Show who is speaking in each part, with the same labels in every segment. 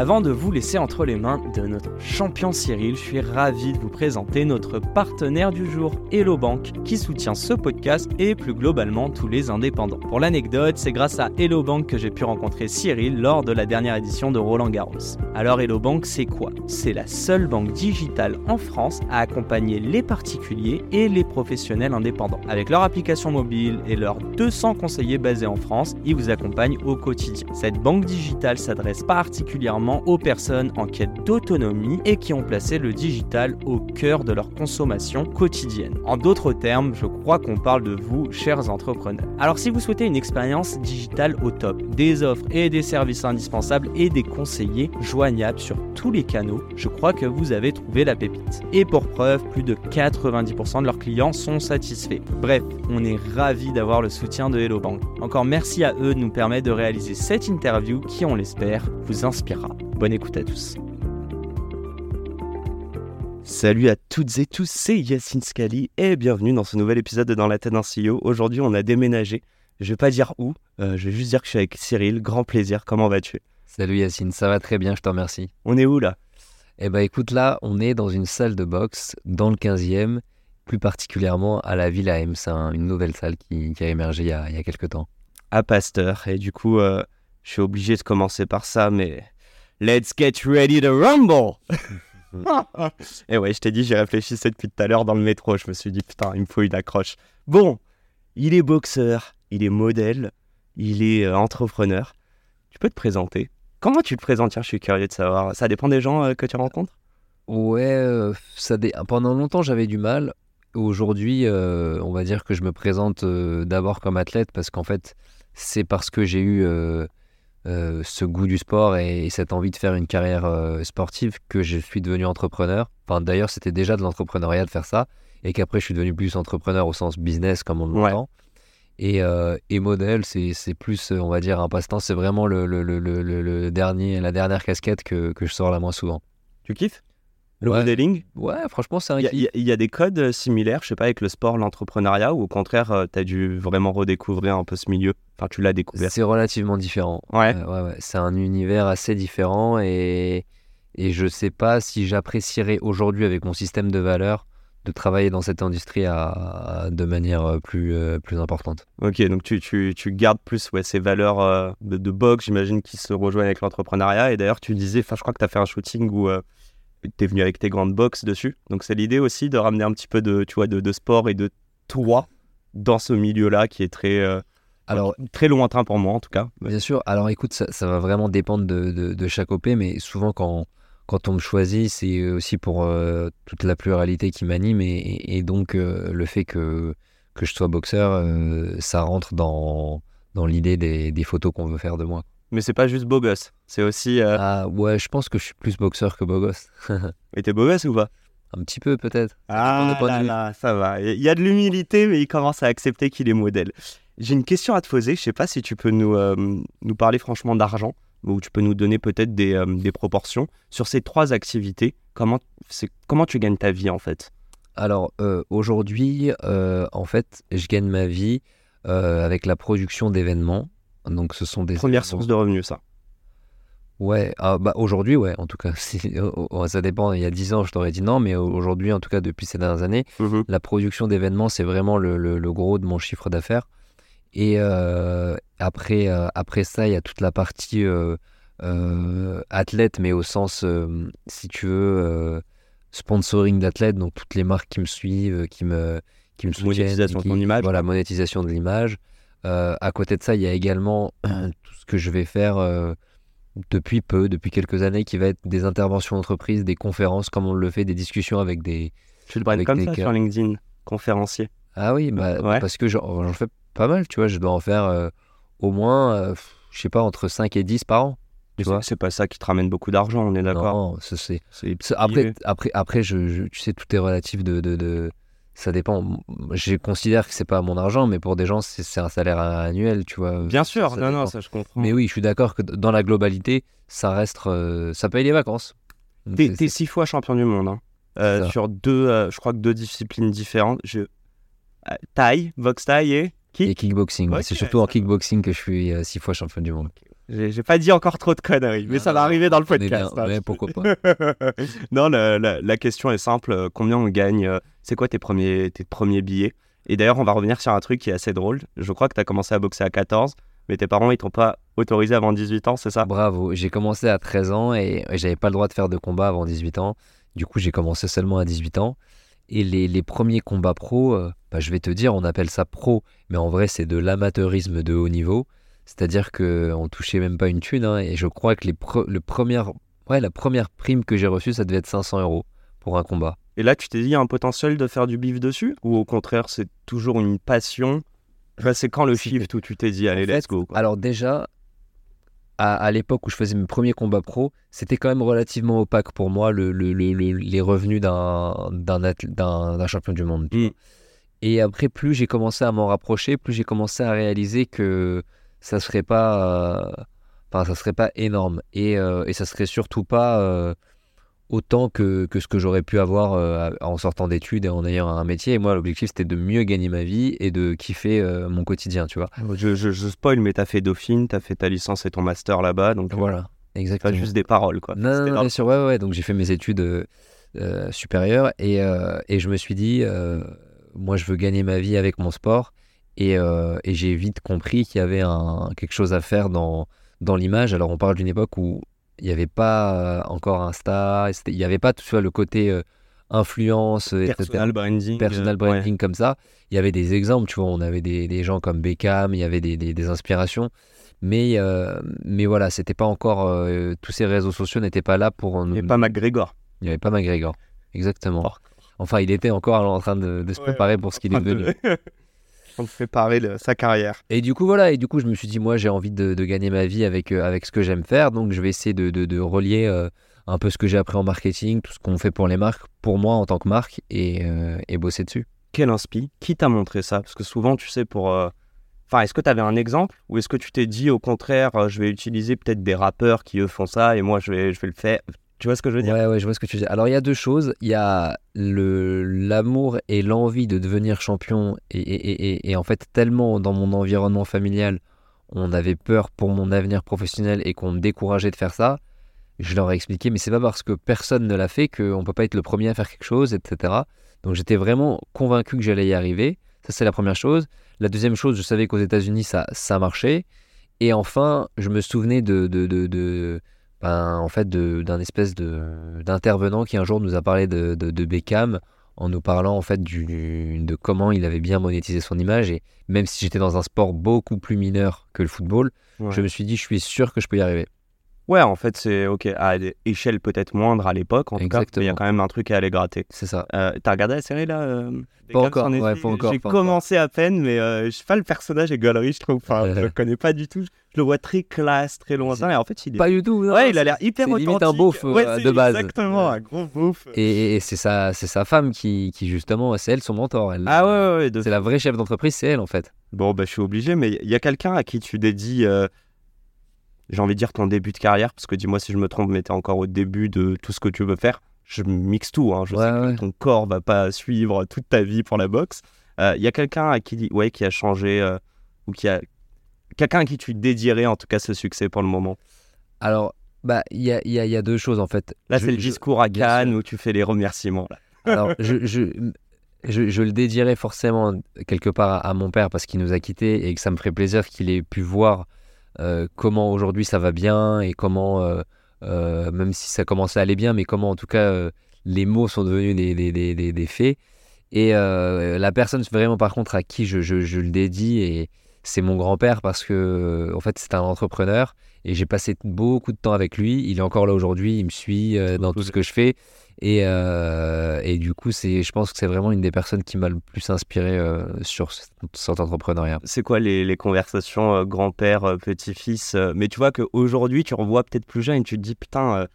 Speaker 1: Avant de vous laisser entre les mains de notre champion Cyril, je suis ravi de vous présenter notre partenaire du jour, Hello Bank, qui soutient ce podcast et plus globalement tous les indépendants. Pour l'anecdote, c'est grâce à Hello Bank que j'ai pu rencontrer Cyril lors de la dernière édition de Roland Garros. Alors Hello Bank, c'est quoi? C'est la seule banque digitale en France à accompagner les particuliers et les professionnels indépendants. Avec leur application mobile et leurs 200 conseillers basés en France, ils vous accompagnent au quotidien. Cette banque digitale s'adresse particulièrement aux personnes en quête d'autonomie et qui ont placé le digital au cœur de leur consommation quotidienne. En d'autres termes, je crois qu'on parle de vous, chers entrepreneurs. Alors si vous souhaitez une expérience digitale au top, des offres et des services indispensables et des conseillers joignables sur tous les canaux, je crois que vous avez trouvé la pépite. Et pour preuve, plus de 90% de leurs clients sont satisfaits. Bref, on est ravis d'avoir le soutien de Hello Bank. Encore merci à eux de nous permettre de réaliser cette interview qui, on l'espère, vous inspirera. Bonne écoute à tous. Salut à toutes et tous, c'est Yacine Scali et bienvenue dans ce nouvel épisode de Dans la tête d'un CEO. Aujourd'hui, on a déménagé. Je vais pas dire où, euh, je vais juste dire que je suis avec Cyril. Grand plaisir, comment vas-tu?
Speaker 2: Salut Yacine, ça va très bien, je te remercie.
Speaker 1: On est où là?
Speaker 2: Eh ben écoute, là, on est dans une salle de boxe dans le 15e, plus particulièrement à la Villa M. C'est une nouvelle salle qui, qui a émergé il y a, il y a quelques temps.
Speaker 1: À Pasteur. Et du coup, euh, je suis obligé de commencer par ça, mais let's get ready to rumble Et ouais, je t'ai dit, j'y réfléchissais depuis tout à l'heure dans le métro. Je me suis dit, putain, il me faut une accroche. Bon, il est boxeur, il est modèle, il est euh, entrepreneur. Tu peux te présenter Comment tu te présentes? Tiens, je suis curieux de savoir. Ça dépend des gens euh, que tu rencontres?
Speaker 2: Ouais, euh, ça dé- pendant longtemps j'avais du mal. Aujourd'hui, on va dire que je me présente d'abord comme athlète parce qu'en fait, c'est parce que j'ai eu euh, ce goût du sport et, cette envie de faire une carrière euh, sportive que je suis devenu entrepreneur. Enfin, d'ailleurs, c'était déjà de l'entrepreneuriat de faire ça et qu'après, je suis devenu plus entrepreneur au sens business comme on
Speaker 1: Ouais.
Speaker 2: l'entend. Et, euh, et modèle, c'est plus, on va dire, un passe-temps. C'est vraiment le, le, le, le- le- le dernier, la dernière casquette que, que je sors la moins souvent.
Speaker 1: Tu kiffes? Le
Speaker 2: Ouais.
Speaker 1: modeling
Speaker 2: Ouais, franchement, c'est un
Speaker 1: Il y, a- y des codes euh, similaires, je sais pas, avec le sport, l'entrepreneuriat, ou au contraire, tu as dû vraiment redécouvrir un peu ce milieu? Enfin, tu l'as découvert.
Speaker 2: C'est relativement différent.
Speaker 1: Ouais.
Speaker 2: Euh, ouais, ouais. C'est un univers assez différent et, et je sais pas si j'apprécierais aujourd'hui avec mon système de valeurs de travailler dans cette industrie à, à- de manière euh, plus, euh, plus importante.
Speaker 1: Ok, donc tu, tu, tu gardes plus ouais, ces valeurs euh, de, de boxe, j'imagine, qui se rejoignent avec l'entrepreneuriat. Et d'ailleurs, tu disais, enfin, je crois que tu as fait un shooting où tu es venu avec tes grandes boxes dessus. Donc, c'est l'idée aussi de ramener un petit peu de, tu vois, de, de sport et de toi dans ce milieu-là qui est très, euh,
Speaker 2: Alors,
Speaker 1: très lointain pour moi, en tout cas.
Speaker 2: Bien sûr, alors écoute, ça, ça va vraiment dépendre de, de- de chaque OP, mais souvent quand, quand on me choisit, c'est aussi pour euh, toute la pluralité qui m'anime et, donc euh, le fait que, que je sois boxeur, euh, ça rentre dans, dans l'idée des, des photos qu'on veut faire de moi.
Speaker 1: Mais c'est pas juste beau gosse, c'est aussi. Euh...
Speaker 2: Ah ouais, je pense que je suis plus boxeur que beau gosse.
Speaker 1: Mais t'es beau gosse ou pas?
Speaker 2: Un petit peu peut-être.
Speaker 1: Ah là là, ça va. Il y a de l'humilité, mais il commence à accepter qu'il est modèle. J'ai une question à te poser. Je sais pas si tu peux nous, euh, nous parler franchement d'argent, ou tu peux nous donner peut-être des, euh, des proportions. Sur ces trois activités, comment, comment tu gagnes ta vie en fait?
Speaker 2: Alors aujourd'hui, en fait, je gagne ma vie avec la production d'événements. Donc ce sont des
Speaker 1: Première source de revenus, ça.
Speaker 2: Ouais, ah, bah aujourd'hui, ouais, en tout cas, si- oh, oh, ça dépend. Il y a 10 ans, je t'aurais dit non, mais aujourd'hui, en tout cas, depuis ces dernières années,
Speaker 1: Mhm.
Speaker 2: la production d'événements, c'est vraiment le, le- le gros de mon chiffre d'affaires. Et euh, après, euh, après ça, il y a toute la partie euh, athlète, mais au sens, si tu veux, sponsoring d'athlètes, donc toutes les marques qui me suivent, qui me, qui me soutiennent.
Speaker 1: Monétisation de ton image.
Speaker 2: Voilà, monétisation de l'image. Euh, à côté de ça, il y a également tout ce que je vais faire euh, depuis peu, depuis quelques années, qui va être des interventions d'entreprise, des conférences, comme on le fait, des discussions avec des.
Speaker 1: Tu le
Speaker 2: Avec
Speaker 1: comme
Speaker 2: des
Speaker 1: ça sur LinkedIn, conférencier.
Speaker 2: Ah oui, bah,
Speaker 1: Ouais.
Speaker 2: parce que j'en fais pas mal, tu vois, je dois en faire euh, au moins, euh, je sais pas, entre 5 et 10 par an. Tu vois
Speaker 1: c'est- pas ça qui te ramène beaucoup d'argent, on est d'accord.
Speaker 2: Non, c'est. Après, après, après je, je- tu sais, tout est relatif de. de, de- ça dépend. Je considère que c'est pas mon argent, mais pour des gens, c'est un salaire annuel, tu vois.
Speaker 1: bien sûr,
Speaker 2: ça
Speaker 1: non, non,
Speaker 2: dépend.
Speaker 1: ça je comprends.
Speaker 2: Mais oui, je suis d'accord que dans la globalité, ça reste. euh, ça paye les vacances.
Speaker 1: T'es six fois champion du monde, hein. Euh, sur deux, euh, je crois que deux disciplines différentes. Je... Taille, boxe taille et
Speaker 2: kickboxing. c'est surtout en
Speaker 1: ça
Speaker 2: kickboxing que je suis six fois champion du monde.
Speaker 1: J'ai pas dit encore trop de conneries, mais ça va arriver dans le podcast.
Speaker 2: bien.
Speaker 1: hein.
Speaker 2: Ouais, pourquoi pas.
Speaker 1: non, la, la- la question est simple. Combien on gagne C'est quoi tes premiers, tes premiers billets? Et d'ailleurs, on va revenir sur un truc qui est assez drôle. Je crois que tu as commencé à boxer à 14, mais tes parents, ils t'ont pas autorisé avant 18 ans, c'est ça?
Speaker 2: Bravo. J'ai commencé à 13 ans et j'avais pas le droit de faire de combat avant 18 ans. Du coup, j'ai commencé seulement à 18 ans. Et les, les premiers combats pro, euh, bah, je vais te dire, on appelle ça pro, mais en vrai, c'est de l'amateurisme de haut niveau. C'est-à-dire qu'on touchait même pas une thune. hein, et je crois que les pre- le premier, ouais, la première prime que j'ai reçue, ça devait être 500 euros pour un combat.
Speaker 1: Et là, tu t'es dit, il y a un potentiel de faire du bif dessus? Ou au contraire, c'est toujours une passion? Enfin, C'est quand le shift où tu t'es dit, allez,
Speaker 2: En
Speaker 1: let's go quoi.
Speaker 2: Alors déjà, à, à l'époque où je faisais mes premiers combats pro, c'était quand même relativement opaque pour moi le, le- le- le- les revenus d'un champion du monde.
Speaker 1: Mm.
Speaker 2: Et après, plus j'ai commencé à m'en rapprocher, plus j'ai commencé à réaliser que ça serait pas, euh, enfin, ça serait pas énorme et, euh, et ça serait surtout pas euh, autant que, que ce que j'aurais pu avoir euh, en sortant d'études et en ayant un métier. Et moi, l'objectif c'était de mieux gagner ma vie et de kiffer euh, mon quotidien, tu vois.
Speaker 1: Je, je, je spoil, mais t'as fait Dauphine, t'as fait ta licence et ton master là-bas, donc
Speaker 2: Voilà,
Speaker 1: c'est
Speaker 2: exactement.
Speaker 1: pas juste des paroles quoi.
Speaker 2: Non, non, bien sûr, ouais, ouais. Donc j'ai fait mes études euh, euh, supérieures et, euh, et je me suis dit, euh, moi je veux gagner ma vie avec mon sport. Et, euh, et j'ai vite compris qu'il y avait un, quelque chose à faire dans, dans l'image. Alors on parle d'une époque où il n'y avait pas euh, encore Insta, il n'y avait pas tout ça, le côté euh, influence, etc.
Speaker 1: Personal branding.
Speaker 2: Personal
Speaker 1: euh,
Speaker 2: branding comme ça. Il y avait des exemples, tu vois, on avait des, des gens comme Beckham, il y avait des, des- des inspirations. Mais, euh, mais voilà, c'était pas encore. euh, tous ces réseaux sociaux n'étaient pas là pour
Speaker 1: ouais.
Speaker 2: nous.
Speaker 1: Et pas McGregor.
Speaker 2: Il n'y avait pas McGregor. Exactement. Enfin, il était encore en train de, de se
Speaker 1: Ouais,
Speaker 2: préparer pour ce qu'il est devenu.
Speaker 1: On te préparer le- sa carrière.
Speaker 2: Et du coup, voilà, et du coup, je me suis dit, moi, j'ai envie de, de gagner ma vie avec, euh, avec ce que j'aime faire, donc je vais essayer de, de- de relier euh, un peu ce que j'ai appris en marketing, tout ce qu'on fait pour les marques, pour moi en tant que marque, et, euh, et bosser dessus.
Speaker 1: Quel inspi Qui t'a montré ça? Parce que souvent, tu sais, pour. euh, Enfin, est-ce que tu avais un exemple? Ou est-ce que tu t'es dit, au contraire, euh, je vais utiliser peut-être des rappeurs qui, eux, font ça et moi, je vais, je vais le faire Tu vois ce que je veux dire?
Speaker 2: Ouais, ouais, je vois ce que tu dis. Alors, il y a deux choses. Il y a l'amour et l'envie de devenir champion, et, et, et- en fait, tellement dans mon environnement familial, on avait peur pour mon avenir professionnel et qu'on me décourageait de faire ça. Je leur ai expliqué, mais c'est pas parce que personne ne l'a fait qu'on peut pas être le premier à faire quelque chose, etc. Donc, j'étais vraiment convaincu que j'allais y arriver. Ça, c'est la première chose. La deuxième chose, je savais qu'aux États-Unis, ça, ça marchait. Et enfin, je me souvenais de, de, de- ben, en fait, de- d'un espèce de d'intervenant qui un jour nous a parlé de, de, de Beckham en nous parlant en fait du, de comment il avait bien monétisé son image. Et même si j'étais dans un sport beaucoup plus mineur que le football,
Speaker 1: Ouais.
Speaker 2: je me suis dit, je suis sûr que je peux y arriver.
Speaker 1: Ouais, en fait, c'est OK. À des échelles peut-être moindres à l'époque, en tout cas,
Speaker 2: Exactement.
Speaker 1: il y a quand même un truc à aller gratter.
Speaker 2: C'est ça.
Speaker 1: Euh, T'as regardé la série là euh,
Speaker 2: Pas encore, ouais, pas encore,
Speaker 1: J'ai
Speaker 2: encore.
Speaker 1: commencé à peine, mais euh, je sais pas, le personnage est gaulerie, je trouve. Enfin, je le connais pas du tout. Je le vois très classe, très lointain. Et en fait, il est.
Speaker 2: Pas du tout. non,
Speaker 1: ouais, il a l'air hyper
Speaker 2: c'est limite
Speaker 1: authentique.
Speaker 2: un beauf, euh,
Speaker 1: Ouais,
Speaker 2: de base.
Speaker 1: Exactement, un gros beauf.
Speaker 2: Et, et c'est sa, c'est sa femme qui, qui justement, c'est elle son mentor. Elle,
Speaker 1: Ah ouais, ouais, ouais. de-
Speaker 2: C'est la vraie chef d'entreprise, c'est elle en fait.
Speaker 1: Bon, bah, je suis obligé, mais il y a quelqu'un à qui tu dédies, euh, j'ai envie de dire ton début de carrière, parce que dis-moi si je me trompe, mais t'es encore au début de tout ce que tu veux faire. Je mixe tout, hein. je
Speaker 2: Ouais,
Speaker 1: sais que
Speaker 2: ouais.
Speaker 1: ton corps va pas suivre toute ta vie pour la boxe. Euh, Il y a quelqu'un à qui, ouais, qui a changé, euh, ou qui a. Quelqu'un à qui tu dédierais en tout cas ce succès pour le moment?
Speaker 2: Alors, bah, il y a, y a- y a deux choses en fait.
Speaker 1: Là, c'est le discours à Cannes où tu fais les remerciements. Là.
Speaker 2: Alors, je, je, je, je le dédierais forcément quelque part à, à mon père parce qu'il nous a quittés et que ça me ferait plaisir qu'il ait pu voir euh, comment aujourd'hui ça va bien et comment, euh, euh, même si ça commençait à aller bien, mais comment en tout cas euh, les mots sont devenus des, des, des, des- faits. Et euh, la personne vraiment par contre à qui je, je, je le dédie et, c'est mon grand-père parce que, en fait, c'est un entrepreneur et j'ai passé beaucoup de temps avec lui. Il est encore là aujourd'hui, il me suit euh, dans tout ce que je fais. Et, euh, et du coup, c'est, je pense que c'est vraiment une des personnes qui m'a le plus inspiré euh, sur cet entrepreneuriat.
Speaker 1: C'est quoi les, les conversations grand-père, petit-fils Mais tu vois qu'aujourd'hui, tu revois peut-être plus jeune et tu te dis, putain,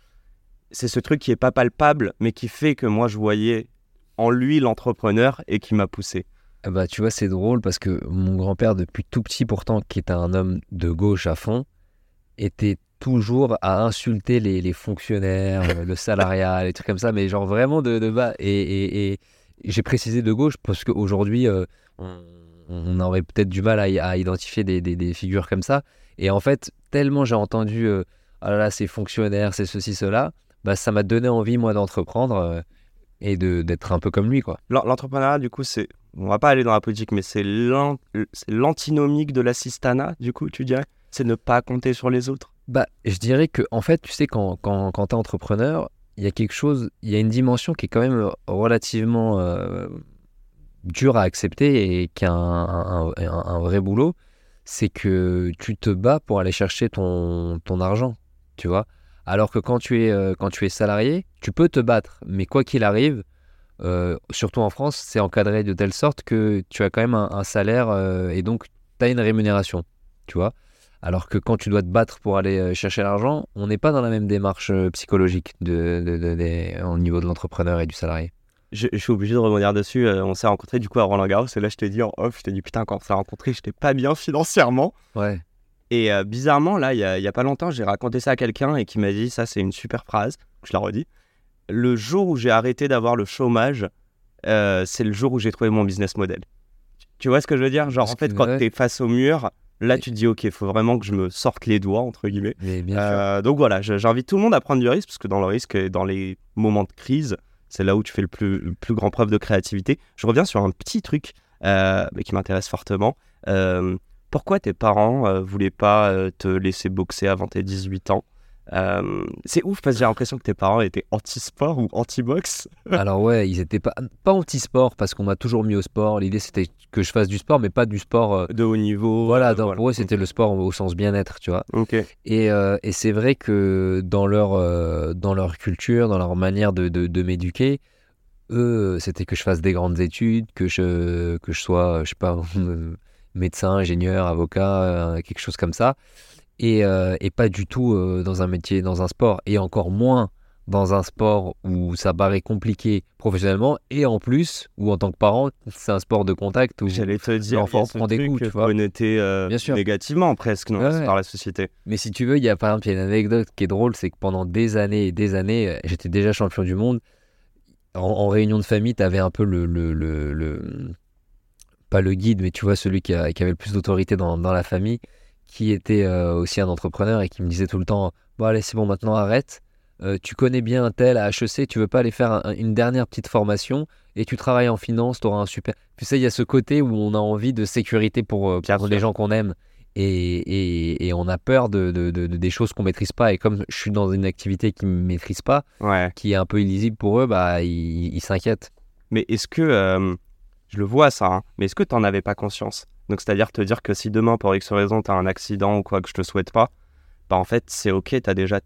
Speaker 1: c'est ce truc qui est pas palpable, mais qui fait que moi, je voyais en lui l'entrepreneur et qui m'a poussé.
Speaker 2: Ah bah, tu vois, c'est drôle parce que mon grand-père, depuis tout petit pourtant, qui est un homme de gauche à fond, était toujours à insulter les, fonctionnaires, euh, le salariat, les trucs comme ça, mais genre vraiment de, de bas. Et, et, j'ai précisé de gauche parce qu'aujourd'hui, euh, on, aurait peut-être du mal à, identifier des, des, figures comme ça. Et en fait, tellement j'ai entendu, euh, ah là là, ces fonctionnaires, c'est ceci, cela, bah, ça m'a donné envie, moi, d'entreprendre et d'être un peu comme lui. quoi.
Speaker 1: L'entrepreneuriat, du coup, c'est. On va pas aller dans la politique, mais c'est l'antinomique de l'assistanat, du coup, tu dirais? C'est ne pas compter sur les autres?
Speaker 2: Bah, je dirais que, en fait, tu sais, quand, quand, quand tu es entrepreneur, il y a quelque chose, il y a une dimension qui est quand même relativement euh, dure à accepter et qui a un, un, vrai boulot, c'est que tu te bats pour aller chercher ton, ton argent, tu vois? Alors que quand tu, es, euh, quand tu es salarié, tu peux te battre, mais quoi qu'il arrive, euh, surtout en France, c'est encadré de telle sorte que tu as quand même un, un salaire et donc tu as une rémunération, tu vois. Alors que quand tu dois te battre pour aller euh, chercher l'argent, on n'est pas dans la même démarche euh, psychologique de, au niveau de l'entrepreneur et du salarié.
Speaker 1: Je, suis obligé de rebondir dessus. Euh, on s'est rencontrés du coup à Roland Garros et là je t'ai dit en off, je t'ai dit putain quand on s'est rencontrés, j'étais pas bien financièrement.
Speaker 2: Ouais.
Speaker 1: Et bizarrement là, il y, a pas longtemps, j'ai raconté ça à quelqu'un et qui m'a dit ça c'est une super phrase. Je la redis. Le jour où j'ai arrêté d'avoir le chômage, c'est le jour où j'ai trouvé mon business model. Tu vois ce que je veux dire? Genre en fait quand tu es face au mur, Là, tu te dis, OK, il faut vraiment que je me sorte les doigts, entre guillemets.
Speaker 2: Euh,
Speaker 1: donc voilà, j'invite tout le monde à prendre du risque, parce que dans le risque, dans les moments de crise, c'est là où tu fais le plus, plus grand preuve de créativité. Je reviens sur un petit truc euh, qui m'intéresse fortement. Euh, pourquoi tes parents voulaient pas te laisser boxer avant tes 18 ans? Euh, c'est ouf parce que j'ai l'impression que tes parents étaient anti-sport ou anti-boxe.
Speaker 2: Alors ouais, ils étaient pas, pas anti-sport parce qu'on m'a toujours mis au sport. L'idée c'était que je fasse du sport, mais pas du sport euh,
Speaker 1: de haut niveau.
Speaker 2: Voilà, donc, pour eux c'était le sport au sens bien-être, tu vois. Et, euh, et c'est vrai que dans leur, dans leur culture, dans leur manière de, de, de m'éduquer, eux c'était que je fasse des grandes études, que je, que je sois, je sais pas, médecin, ingénieur, avocat, quelque chose comme ça. Euh, et, pas du tout euh, dans un métier, dans un sport, et encore moins dans un sport où ça paraît compliqué professionnellement, et en plus, où en tant que parent, c'est un sport de contact où
Speaker 1: j'allais te dire, l'enfant prend des coups, tu vois. connoté euh, Bien sûr. négativement presque par la société.
Speaker 2: Mais si tu veux, il y a par exemple, y a une anecdote qui est drôle, c'est que pendant des années et des années, j'étais déjà champion du monde. En, réunion de famille, tu avais un peu le, le, le, pas le guide, mais tu vois celui qui, qui avait le plus d'autorité dans, dans la famille qui était euh, aussi un entrepreneur et qui me disait tout le temps Bon, allez, c'est bon, maintenant arrête. Euh, tu connais bien un tel à HEC, tu veux pas aller faire une dernière petite formation et tu travailles en finance, tu auras un super. Tu sais, il y a ce côté où on a envie de sécurité pour, euh, les gens qu'on aime et, et, on a peur de, de, des choses qu'on maîtrise pas. Et comme je suis dans une activité qui ne maîtrise pas, qui est un peu illisible pour eux, bah, ils s'inquiètent.
Speaker 1: Mais est-ce que, je le vois ça, hein, mais est-ce que tu n'en avais pas conscience? Donc, c'est-à-dire te dire que si demain, pour X raison, tu as un accident ou quoi que je te souhaite pas, bah en fait, c'est OK, tu as déjà.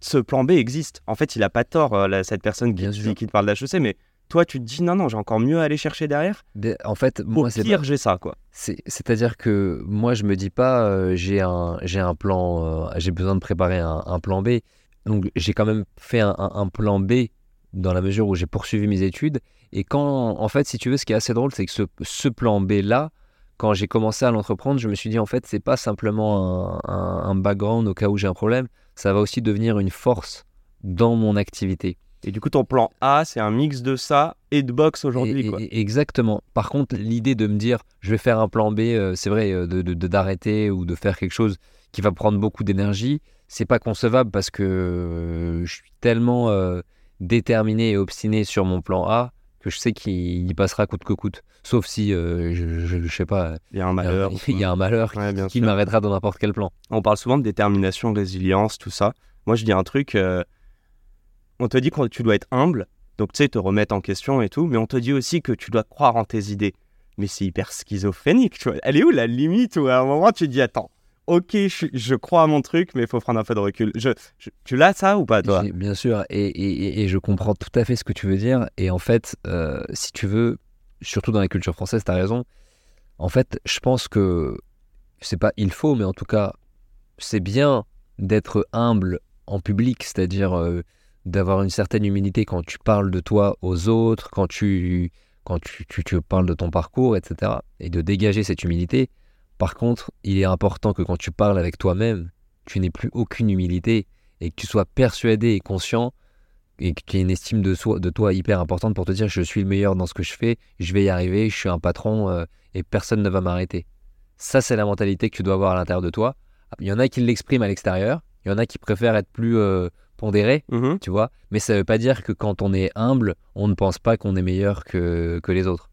Speaker 1: Ce plan B existe. En fait, il a pas tort, euh, cette personne qui, qui, te parle d'HEC, mais toi, tu te dis non, non, j'ai encore mieux à aller chercher derrière.
Speaker 2: En fait, moi, c'est
Speaker 1: pire, j'ai ça, quoi.
Speaker 2: C'est-à-dire que moi, je me dis pas, euh, j'ai un, j'ai un plan, euh, j'ai besoin de préparer un, plan B. Donc, j'ai quand même fait un, un, plan B dans la mesure où j'ai poursuivi mes études. Et quand, en fait, si tu veux, ce qui est assez drôle, c'est que ce, ce plan B là, quand j'ai commencé à l'entreprendre, je me suis dit en fait, c'est pas simplement un, background au cas où j'ai un problème, ça va aussi devenir une force dans mon activité.
Speaker 1: Et du coup, ton plan A, c'est un mix de ça et de boxe aujourd'hui.
Speaker 2: Exactement. Par contre, l'idée de me dire, je vais faire un plan B, euh, c'est vrai, euh, de, d'arrêter ou de faire quelque chose qui va prendre beaucoup d'énergie, c'est pas concevable parce que euh, je suis tellement déterminé et obstiné sur mon plan A que je sais qu'il passera coûte que coûte. Sauf si, euh, je, je, sais pas,
Speaker 1: il y a un malheur,
Speaker 2: il y a un malheur qui, m'arrêtera dans n'importe quel plan.
Speaker 1: On parle souvent de détermination, résilience, tout ça. Moi, je dis un truc, euh, on te dit que tu dois être humble, donc tu sais, te remettre en question et tout, mais on te dit aussi que tu dois croire en tes idées. mais c'est hyper schizophrénique, tu vois. Elle est où la limite où à un moment tu te dis attends, ok, je, crois à mon truc, mais il faut prendre un peu de recul. Je, tu l'as ça ou pas toi?
Speaker 2: Bien sûr, et, je comprends tout à fait ce que tu veux dire. Et en fait, euh, si tu veux, surtout dans la culture française, tu as raison. En fait, je pense que c'est pas il faut, mais en tout cas, c'est bien d'être humble en public, c'est-à-dire euh, d'avoir une certaine humilité quand tu parles de toi aux autres, quand tu, quand tu parles de ton parcours, etc. Et de dégager cette humilité. Par contre, il est important que quand tu parles avec toi-même, tu n'aies plus aucune humilité et que tu sois persuadé et conscient et que tu aies une estime de, soi, de toi hyper importante pour te dire je suis le meilleur dans ce que je fais, je vais y arriver, je suis un patron euh, et personne ne va m'arrêter. Ça, c'est la mentalité que tu dois avoir à l'intérieur de toi. Il y en a qui l'expriment à l'extérieur, il y en a qui préfèrent être plus euh, pondérés,
Speaker 1: Mhm.
Speaker 2: tu vois, mais ça ne veut pas dire que quand on est humble, on ne pense pas qu'on est meilleur que, que les autres.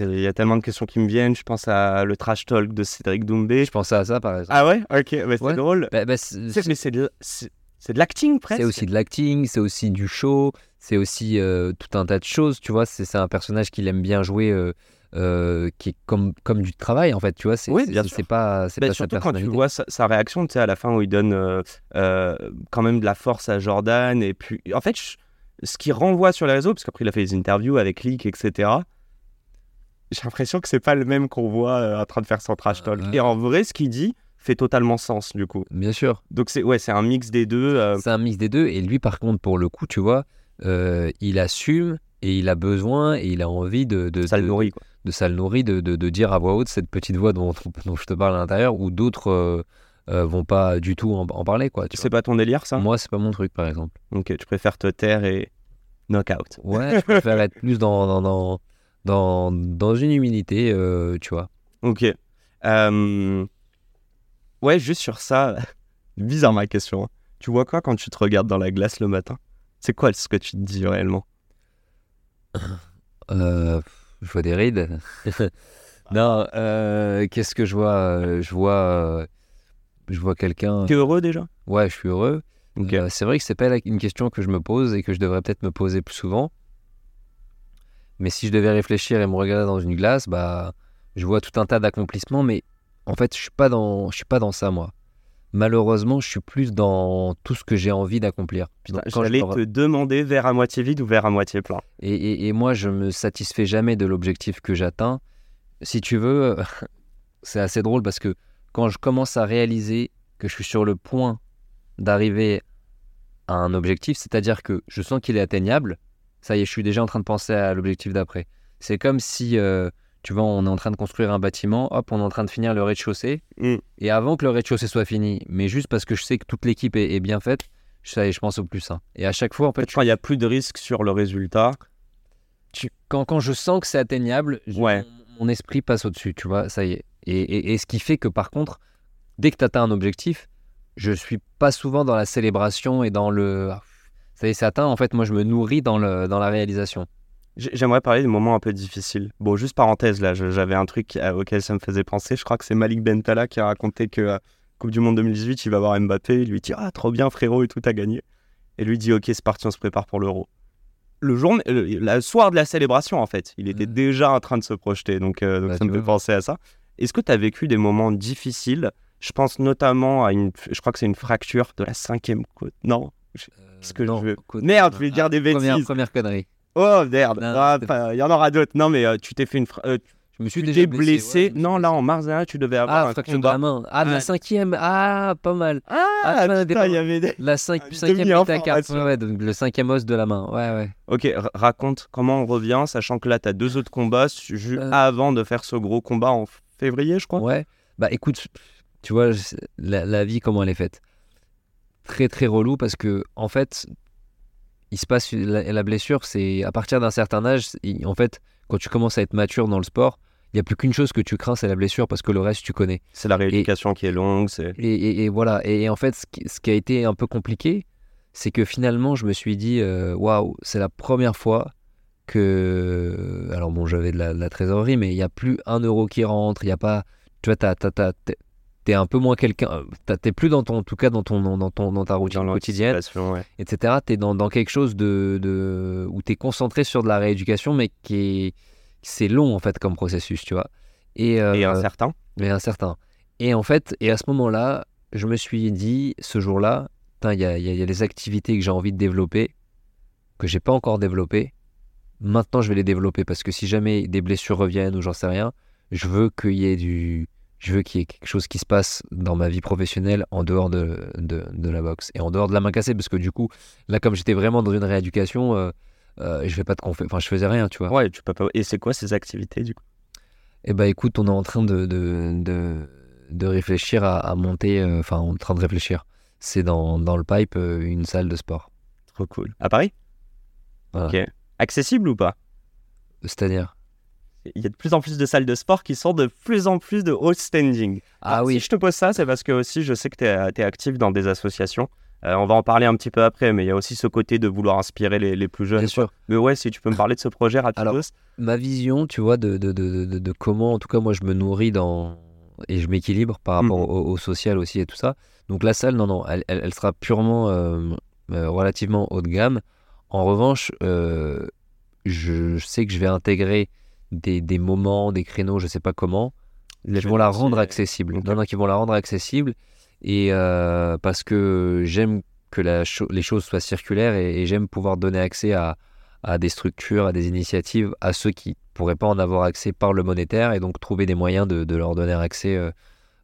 Speaker 1: Il y a tellement de questions qui me viennent. Je pense à le trash talk de Cédric Doumbé.
Speaker 2: Je pensais à ça par exemple.
Speaker 1: Ah ouais? Ok, bah, c'est
Speaker 2: Ouais.
Speaker 1: drôle.
Speaker 2: Bah, bah, c'est-
Speaker 1: Mais c'est de, c'est- c'est de l'acting presque.
Speaker 2: C'est aussi de l'acting, c'est aussi du show, c'est aussi euh, tout un tas de choses, tu vois. C'est c'est un personnage qu'il aime bien jouer, euh, euh, qui est comme, comme du travail, en fait, tu vois. C'est
Speaker 1: Oui, bien sûr.
Speaker 2: pas, c'est
Speaker 1: Bah,
Speaker 2: pas sa
Speaker 1: surtout quand tu vois sa, sa réaction, tu sais, à la fin où il donne quand même de la force à Jordan. Et puis, en fait, je- ce qui renvoie sur les réseaux, parce qu'après il a fait des interviews avec Leak, etc. J'ai l'impression que c'est pas le même qu'on voit euh, en train de faire son trash talk.
Speaker 2: Ouais.
Speaker 1: Et en vrai, ce qu'il dit fait totalement sens, du coup.
Speaker 2: Bien sûr,
Speaker 1: Donc, c'est ouais, c'est un mix des deux. euh,
Speaker 2: c'est un mix des deux. Et lui, par contre, pour le coup, tu vois, euh, il assume et il a besoin et il a envie de, de,
Speaker 1: ça le nourrit, quoi.
Speaker 2: de ça le nourrit, de, de, de dire à voix haute cette petite voix dont, dont je te parle à l'intérieur, ou d'autres euh, vont pas du tout en, en parler, quoi.
Speaker 1: C'est pas ton délire, ça?
Speaker 2: Moi, c'est pas mon truc, par exemple.
Speaker 1: Donc, tu préfères te taire et knockout.
Speaker 2: Ouais, je préfère être plus dans, dans, dans, dans, dans une humilité, euh, tu vois.
Speaker 1: Ok. Euh, Ouais, juste sur ça, bizarre ma question. hein. Tu vois quoi quand tu te regardes dans la glace le matin? C'est quoi ce que tu te dis réellement?
Speaker 2: Euh, je vois des rides. non, qu'est-ce que je vois? Je vois, je vois quelqu'un.
Speaker 1: T'es heureux déjà?
Speaker 2: Ouais, je suis heureux.
Speaker 1: Ok.
Speaker 2: Euh, c'est vrai que c'est pas une question que je me pose et que je devrais peut-être me poser plus souvent. Mais si je devais réfléchir et me regarder dans une glace, bah, je vois tout un tas d'accomplissements, mais en fait, je suis pas dans, je suis pas dans ça moi. Malheureusement, je suis plus dans tout ce que j'ai envie d'accomplir. Je
Speaker 1: J'allais te demander verre à moitié vide ou verre à moitié plein.
Speaker 2: Et, et- et moi, je me satisfais jamais de l'objectif que j'atteins. Si tu veux, c'est assez drôle parce que quand je commence à réaliser que je suis sur le point d'arriver à un objectif, c'est-à-dire que je sens qu'il est atteignable, ça y est, je suis déjà en train de penser à l'objectif d'après. C'est comme si, euh, tu vois, on est en train de construire un bâtiment, hop, on est en train de finir le rez-de-chaussée,
Speaker 1: Mm.
Speaker 2: et avant que le rez-de-chaussée soit fini, mais juste parce que je sais que toute l'équipe est, est bien faite, ça y est, je pense au plus. hein. Et à chaque fois, en fait,
Speaker 1: Peut-être quand il n'y a plus de risque sur le résultat.
Speaker 2: tu- quand, quand je sens que c'est atteignable, je-
Speaker 1: Ouais.
Speaker 2: mon, mon esprit passe au-dessus, tu vois, ça y est. Et, et- et ce qui fait que par contre, dès que tu atteins un objectif, je suis pas souvent dans la célébration et dans le. Ça y est, c'est atteint. En fait, moi, je me nourris dans, le, dans la réalisation.
Speaker 1: J'ai- J'aimerais parler des moments un peu difficiles. Bon, juste parenthèse, là, j'avais un truc auquel ça me faisait penser. Je crois que c'est Malik Bentala qui a raconté que euh, Coupe du Monde 2018, il va voir Mbappé. Il lui dit Ah, trop bien, frérot, et tout a gagné. Et lui dit Ok, c'est parti, on se prépare pour l'Euro. Le jour, le, soir de la célébration, en fait, il était
Speaker 2: Mhm.
Speaker 1: déjà en train de se projeter. Donc, euh, donc
Speaker 2: Bah,
Speaker 1: ça me fait penser à ça. Est-ce que tu as vécu des moments difficiles? Je pense notamment à une. Je crois que c'est une fracture de la cinquième côte. Non Qu'est-ce que je veux Merde, je vais dire des bêtises.
Speaker 2: première connerie.
Speaker 1: Oh merde, Ah, il y en aura d'autres. Non mais euh, tu t'es fait une, fra- euh,
Speaker 2: Je me suis
Speaker 1: tu
Speaker 2: déjà
Speaker 1: blessé.
Speaker 2: ouais, je me suis
Speaker 1: non là en mars dernier, tu devais avoir
Speaker 2: Ah,
Speaker 1: un
Speaker 2: fracture de
Speaker 1: combat.
Speaker 2: la main. Ah, la cinquième. Ah, pas mal.
Speaker 1: Ah,
Speaker 2: Ah, tu as
Speaker 1: putain, il y avait des.
Speaker 2: La cinq-
Speaker 1: Ah,
Speaker 2: cinquième métacarpe. Ouais, ouais, donc le cinquième os de la main. Ouais, ouais.
Speaker 1: Ok, raconte comment on revient, sachant que là t'as deux autres combats su- ju-
Speaker 2: Euh.
Speaker 1: avant de faire ce gros combat en février, je crois.
Speaker 2: Ouais. Bah écoute, tu vois, la vie, comment elle est faite Très, très relou parce que, en fait, il se passe la, la blessure, c'est à partir d'un certain âge, en fait, quand tu commences à être mature dans le sport, il n'y a plus qu'une chose que tu crains, c'est la blessure parce que le reste, tu connais.
Speaker 1: C'est la rééducation qui est longue. C'est.
Speaker 2: Et, et- et voilà. Et, en fait, ce qui, ce qui a été un peu compliqué, c'est que finalement, je me suis dit, euh, waouh, c'est la première fois que. Alors bon, j'avais de la, de la trésorerie, mais il n'y a plus un euro qui rentre, il n'y a pas. Tu vois, t'as- t'as- t'as- t'es t'es un peu moins quelqu'un. euh, T'es plus dans ton, en tout cas dans, ton, dans, ton, dans ta routine
Speaker 1: Dans
Speaker 2: quotidienne,
Speaker 1: ouais.
Speaker 2: etc. Tu es dans, dans quelque chose de, de, où tu es concentré sur de la rééducation, mais qui est. c'est long en fait comme processus, tu vois. Et, euh,
Speaker 1: Et incertain.
Speaker 2: mais incertain. Et en fait, et à ce moment-là, je me suis dit, ce jour-là, il y y y a des activités que j'ai envie de développer, que j'ai pas encore développées. Maintenant, je vais les développer parce que si jamais des blessures reviennent ou j'en sais rien, je veux qu'il y ait du, je veux qu'il y ait quelque chose qui se passe dans ma vie professionnelle en dehors de, de, de la boxe et en dehors de la main cassée parce que du coup, là, comme j'étais vraiment dans une rééducation, euh, euh, je fais pas de confé- enfin, je faisais rien, tu vois.
Speaker 1: Ouais, tu peux pas. Et c'est quoi ces activités du coup?
Speaker 2: Eh ben écoute, on est en train de, de, de, de réfléchir à, à monter, euh, enfin on est en train de réfléchir. C'est dans, dans le pipe une salle de sport.
Speaker 1: Trop cool. À Paris?
Speaker 2: Voilà.
Speaker 1: Ok. Accessible ou pas?
Speaker 2: C'est-à-dire?
Speaker 1: Il y a de plus en plus de salles de sport qui sont de plus en plus de haut standing.
Speaker 2: Ah
Speaker 1: Alors,
Speaker 2: oui,
Speaker 1: Si je te pose ça, c'est parce que aussi je sais que tu es, actif dans des associations. Euh, on va en parler un petit peu après, mais il y a aussi ce côté de vouloir inspirer les, les plus jeunes.
Speaker 2: bien sûr.
Speaker 1: Mais ouais, si tu peux me parler de ce projet rapidement.
Speaker 2: Alors, Ma vision, tu vois, de, de, de, comment, en tout cas moi je me nourris dans et je m'équilibre par rapport
Speaker 1: Mhm.
Speaker 2: au, au social aussi et tout ça. Donc la salle, non, non, elle, elle, elle sera purement euh, euh, relativement haut de gamme. En revanche, euh, je, je sais que je vais intégrer des, des moments, des créneaux, je sais pas comment, qui vont la rendre accessible.
Speaker 1: Ok.
Speaker 2: Non, non, qui vont la rendre accessible. Et euh, parce que j'aime que la cho- les choses soient circulaires et, et j'aime pouvoir donner accès à, à des structures, à des initiatives, à ceux qui pourraient pas en avoir accès par le monétaire et donc trouver des moyens de, de leur donner accès euh,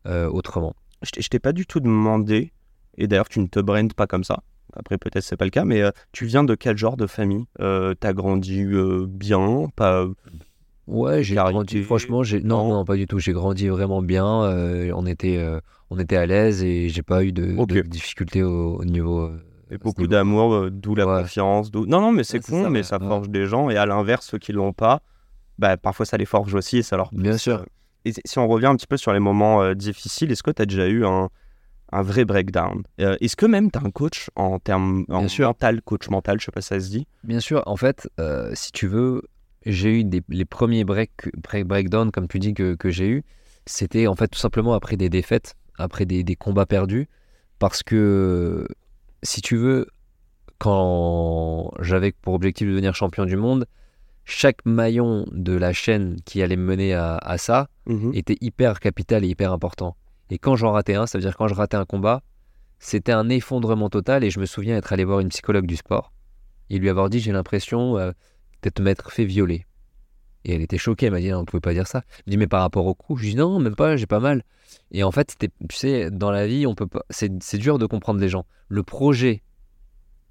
Speaker 2: euh, autrement.
Speaker 1: Je t'ai- je t'ai pas du tout demandé, et d'ailleurs tu ne te brandes pas comme ça. Après peut-être c'est pas le cas, mais euh, tu viens de quel genre de famille? Euh, T'as grandi euh, bien, pas
Speaker 2: Ouais, j'ai grandi. Franchement, j'ai non,
Speaker 1: non.
Speaker 2: pas du tout. J'ai grandi vraiment bien. euh, on était, euh, on était à l'aise et j'ai pas eu de, difficultés au, au niveau. euh,
Speaker 1: Et beaucoup d'amour, d'où la
Speaker 2: Ouais.
Speaker 1: confiance. Non, non, mais c'est
Speaker 2: Ouais,
Speaker 1: con,
Speaker 2: ça,
Speaker 1: mais
Speaker 2: ouais,
Speaker 1: ça forge des gens. Et à l'inverse, ceux qui l'ont pas, bah, parfois ça les forge aussi et ça leur
Speaker 2: Bien sûr.
Speaker 1: Et si on revient un petit peu sur les moments euh, difficiles, est-ce que tu as déjà eu un, un vrai breakdown? Euh, Est-ce que même tu as un coach en termes en
Speaker 2: Bien sûr.
Speaker 1: mental, coach mental, je sais pas si ça se dit?
Speaker 2: Bien sûr, en fait, euh, si tu veux, j'ai eu des, les premiers break, break, breakdowns, comme tu dis, que, que j'ai eu. C'était en fait tout simplement après des défaites, après des, des combats perdus. Parce que, si tu veux, quand j'avais pour objectif de devenir champion du monde, chaque maillon de la chaîne qui allait me mener à, à ça était hyper capital et hyper important. Et quand j'en ratais un, ça veut dire quand je ratais un combat, c'était un effondrement total. Et je me souviens être allé voir une psychologue du sport et lui avoir dit J'ai l'impression euh, d'être m'être fait violer. Et elle était choquée, elle m'a dit Non, on ne pouvait pas dire ça. Je dis Mais par rapport au coup Je dis Non, même pas, j'ai pas mal. Et en fait, c'était- tu sais, dans la vie, on peut pas. C'est c'est dur de comprendre les gens. Le projet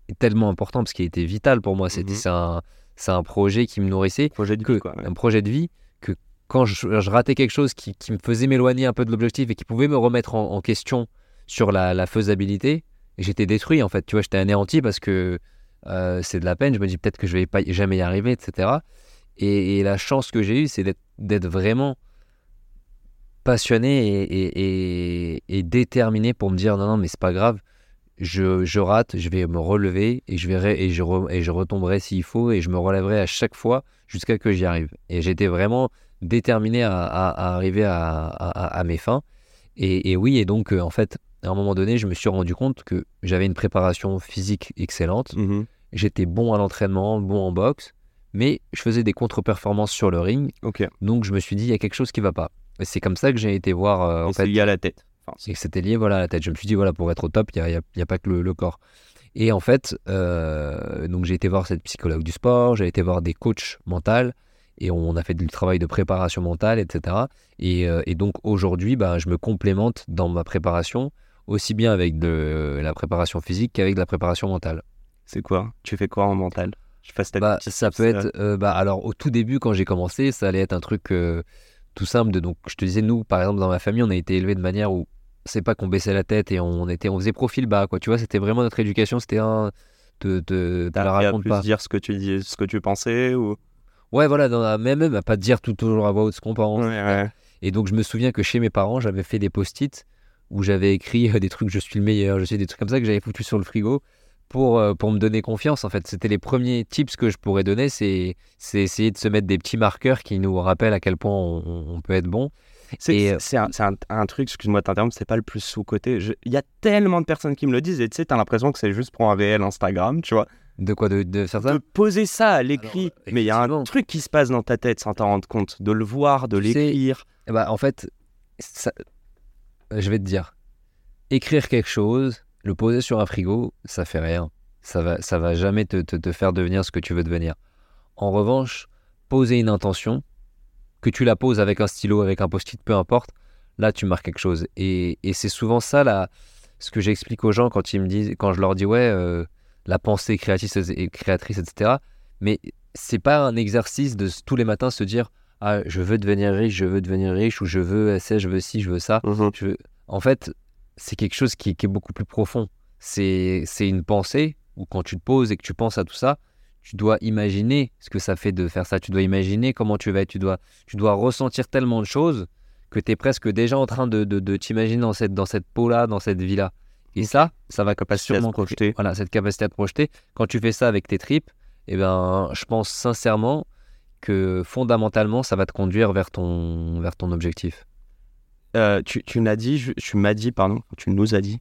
Speaker 2: est tellement important parce qu'il était vital pour moi. C'était
Speaker 1: Mhm.
Speaker 2: c'est un, c'est un projet qui me nourrissait
Speaker 1: Projet de
Speaker 2: que
Speaker 1: vie, quoi. ouais.
Speaker 2: un projet de vie que quand je, je ratais quelque chose qui, qui me faisait m'éloigner un peu de l'objectif et qui pouvait me remettre en, en question sur la, la faisabilité, j'étais détruit en fait. Tu vois, j'étais anéanti parce que euh, c'est de la peine. Je me dis peut-être que je vais pas jamais y arriver, etc. Et, la chance que j'ai eue, c'est d'être- vraiment passionné et, déterminé pour me dire non, non, mais c'est pas grave. Je, je rate, je vais me relever et je verrai et je, et je retomberai s'il faut et je me relèverai à chaque fois jusqu'à que j'y arrive. Et j'étais vraiment déterminé à, arriver à mes fins. Et, et oui, et donc euh, en fait, à un moment donné, je me suis rendu compte que j'avais une préparation physique excellente.
Speaker 1: Mhm.
Speaker 2: J'étais bon à l'entraînement, bon en boxe, mais je faisais des contre-performances sur le ring. Donc je me suis dit, il y a quelque chose qui va pas. Et c'est comme ça que j'ai été voir euh, en
Speaker 1: c'est lié à la tête. Enfin, c'est-
Speaker 2: et que c'était lié voilà, à la tête. Je me suis dit, voilà, pour être au top, il n'y a, pas que le, le corps. Et en fait, euh, donc j'ai été voir cette psychologue du sport, j'ai été voir des coachs mentaux, et on a fait du travail de préparation mentale, etc. Et, euh, et donc aujourd'hui, bah, je me complémente dans ma préparation, aussi bien avec de la préparation physique qu'avec de la préparation mentale.
Speaker 1: c'est quoi? Tu fais quoi en mental? Je fasse ta
Speaker 2: Bah, ça peut
Speaker 1: euh,
Speaker 2: être. euh, bah, alors, au tout début, quand j'ai commencé, ça allait être un truc euh, tout simple. De, donc, je te disais, nous, par exemple, dans ma famille, on a été élevés de manière où c'est pas qu'on baissait la tête et on, était, on faisait profil bas, quoi. Tu vois, c'était vraiment notre éducation. C'était un. Te, te, te la
Speaker 1: appris à
Speaker 2: raconte
Speaker 1: plus
Speaker 2: pas.
Speaker 1: dire ce que tu dis, ce que tu pensais ou?
Speaker 2: Ouais, voilà, dans la- même, même à pas dire tout toujours à voix haute ce qu'on pense.
Speaker 1: Ouais, ouais.
Speaker 2: Et donc, je me souviens que chez mes parents, j'avais fait des post-it où j'avais écrit euh, des trucs je suis le meilleur, je suis des trucs comme ça que j'avais foutu sur le frigo pour, euh, pour me donner confiance. En fait, c'était les premiers tips que je pourrais donner c'est c'est essayer de se mettre des petits marqueurs qui nous rappellent à quel point on, peut être bon.
Speaker 1: C'est
Speaker 2: euh,
Speaker 1: c'est un, c'est un- un truc, excuse-moi de t'interrompre, c'est pas le plus sous-côté. Il y a tellement de personnes qui me le disent et tu sais, t'as l'impression que c'est juste pour un VL Instagram, tu vois.
Speaker 2: De quoi de, de faire ça
Speaker 1: de poser ça à l'écrit.
Speaker 2: Alors,
Speaker 1: Mais il y a un truc qui se passe dans ta tête sans t'en rendre compte, de le voir, de
Speaker 2: Tu sais,
Speaker 1: l'écrire.
Speaker 2: Ben, en fait, ça- je vais te dire, écrire quelque chose, le poser sur un frigo, ça fait rien. Ça va, ça va jamais te, faire devenir ce que tu veux devenir. En revanche, poser une intention, que tu la poses avec un stylo, avec un post-it, peu importe, là tu marques quelque chose. Et, c'est souvent ça là, ce que j'explique aux gens quand ils me disent, quand je leur dis ouais, euh, la pensée créatrice et créatrice, etc. Mais c'est pas un exercice de tous les matins se dire ah je veux devenir riche, je veux devenir riche ou je veux ça, je veux ci, je veux ça.
Speaker 1: Mhm.
Speaker 2: Je veux- En fait, c'est quelque chose qui, qui est beaucoup plus profond. C'est c'est une pensée où quand tu te poses et que tu penses à tout ça, tu dois imaginer ce que ça fait de faire ça. Tu dois imaginer comment tu vas être. Tu dois, tu dois ressentir tellement de choses que tu es presque déjà en train de, de, de t'imaginer dans cette, dans cette peau-là, dans cette vie-là. Et ça, ça va pas
Speaker 1: Capacité à
Speaker 2: sûrement
Speaker 1: projeter.
Speaker 2: Voilà, cette capacité à te projeter. Quand tu fais ça avec tes tripes, eh ben, je pense sincèrement que fondamentalement, ça va te conduire vers ton, vers ton objectif.
Speaker 1: Euh, tu, tu m'as dit, je- tu m'as dit, pardon, tu nous as dit,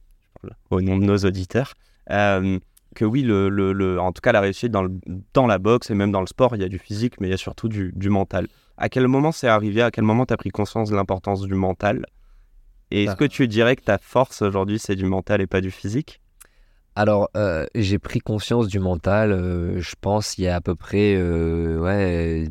Speaker 1: au nom de nos auditeurs, euh, que oui, le, le- le- en tout cas, la réussite dans, le- dans la boxe et même dans le sport, il y a du physique, mais il y a surtout du, du mental. À quel moment c'est arrivé À quel moment tu as pris conscience de l'importance du mental? Et est-ce
Speaker 2: Ah.
Speaker 1: que tu dirais que ta force aujourd'hui, c'est du mental et pas du physique?
Speaker 2: Alors, euh, j'ai pris conscience du mental, euh, je pense, il y a à peu près euh, ouais,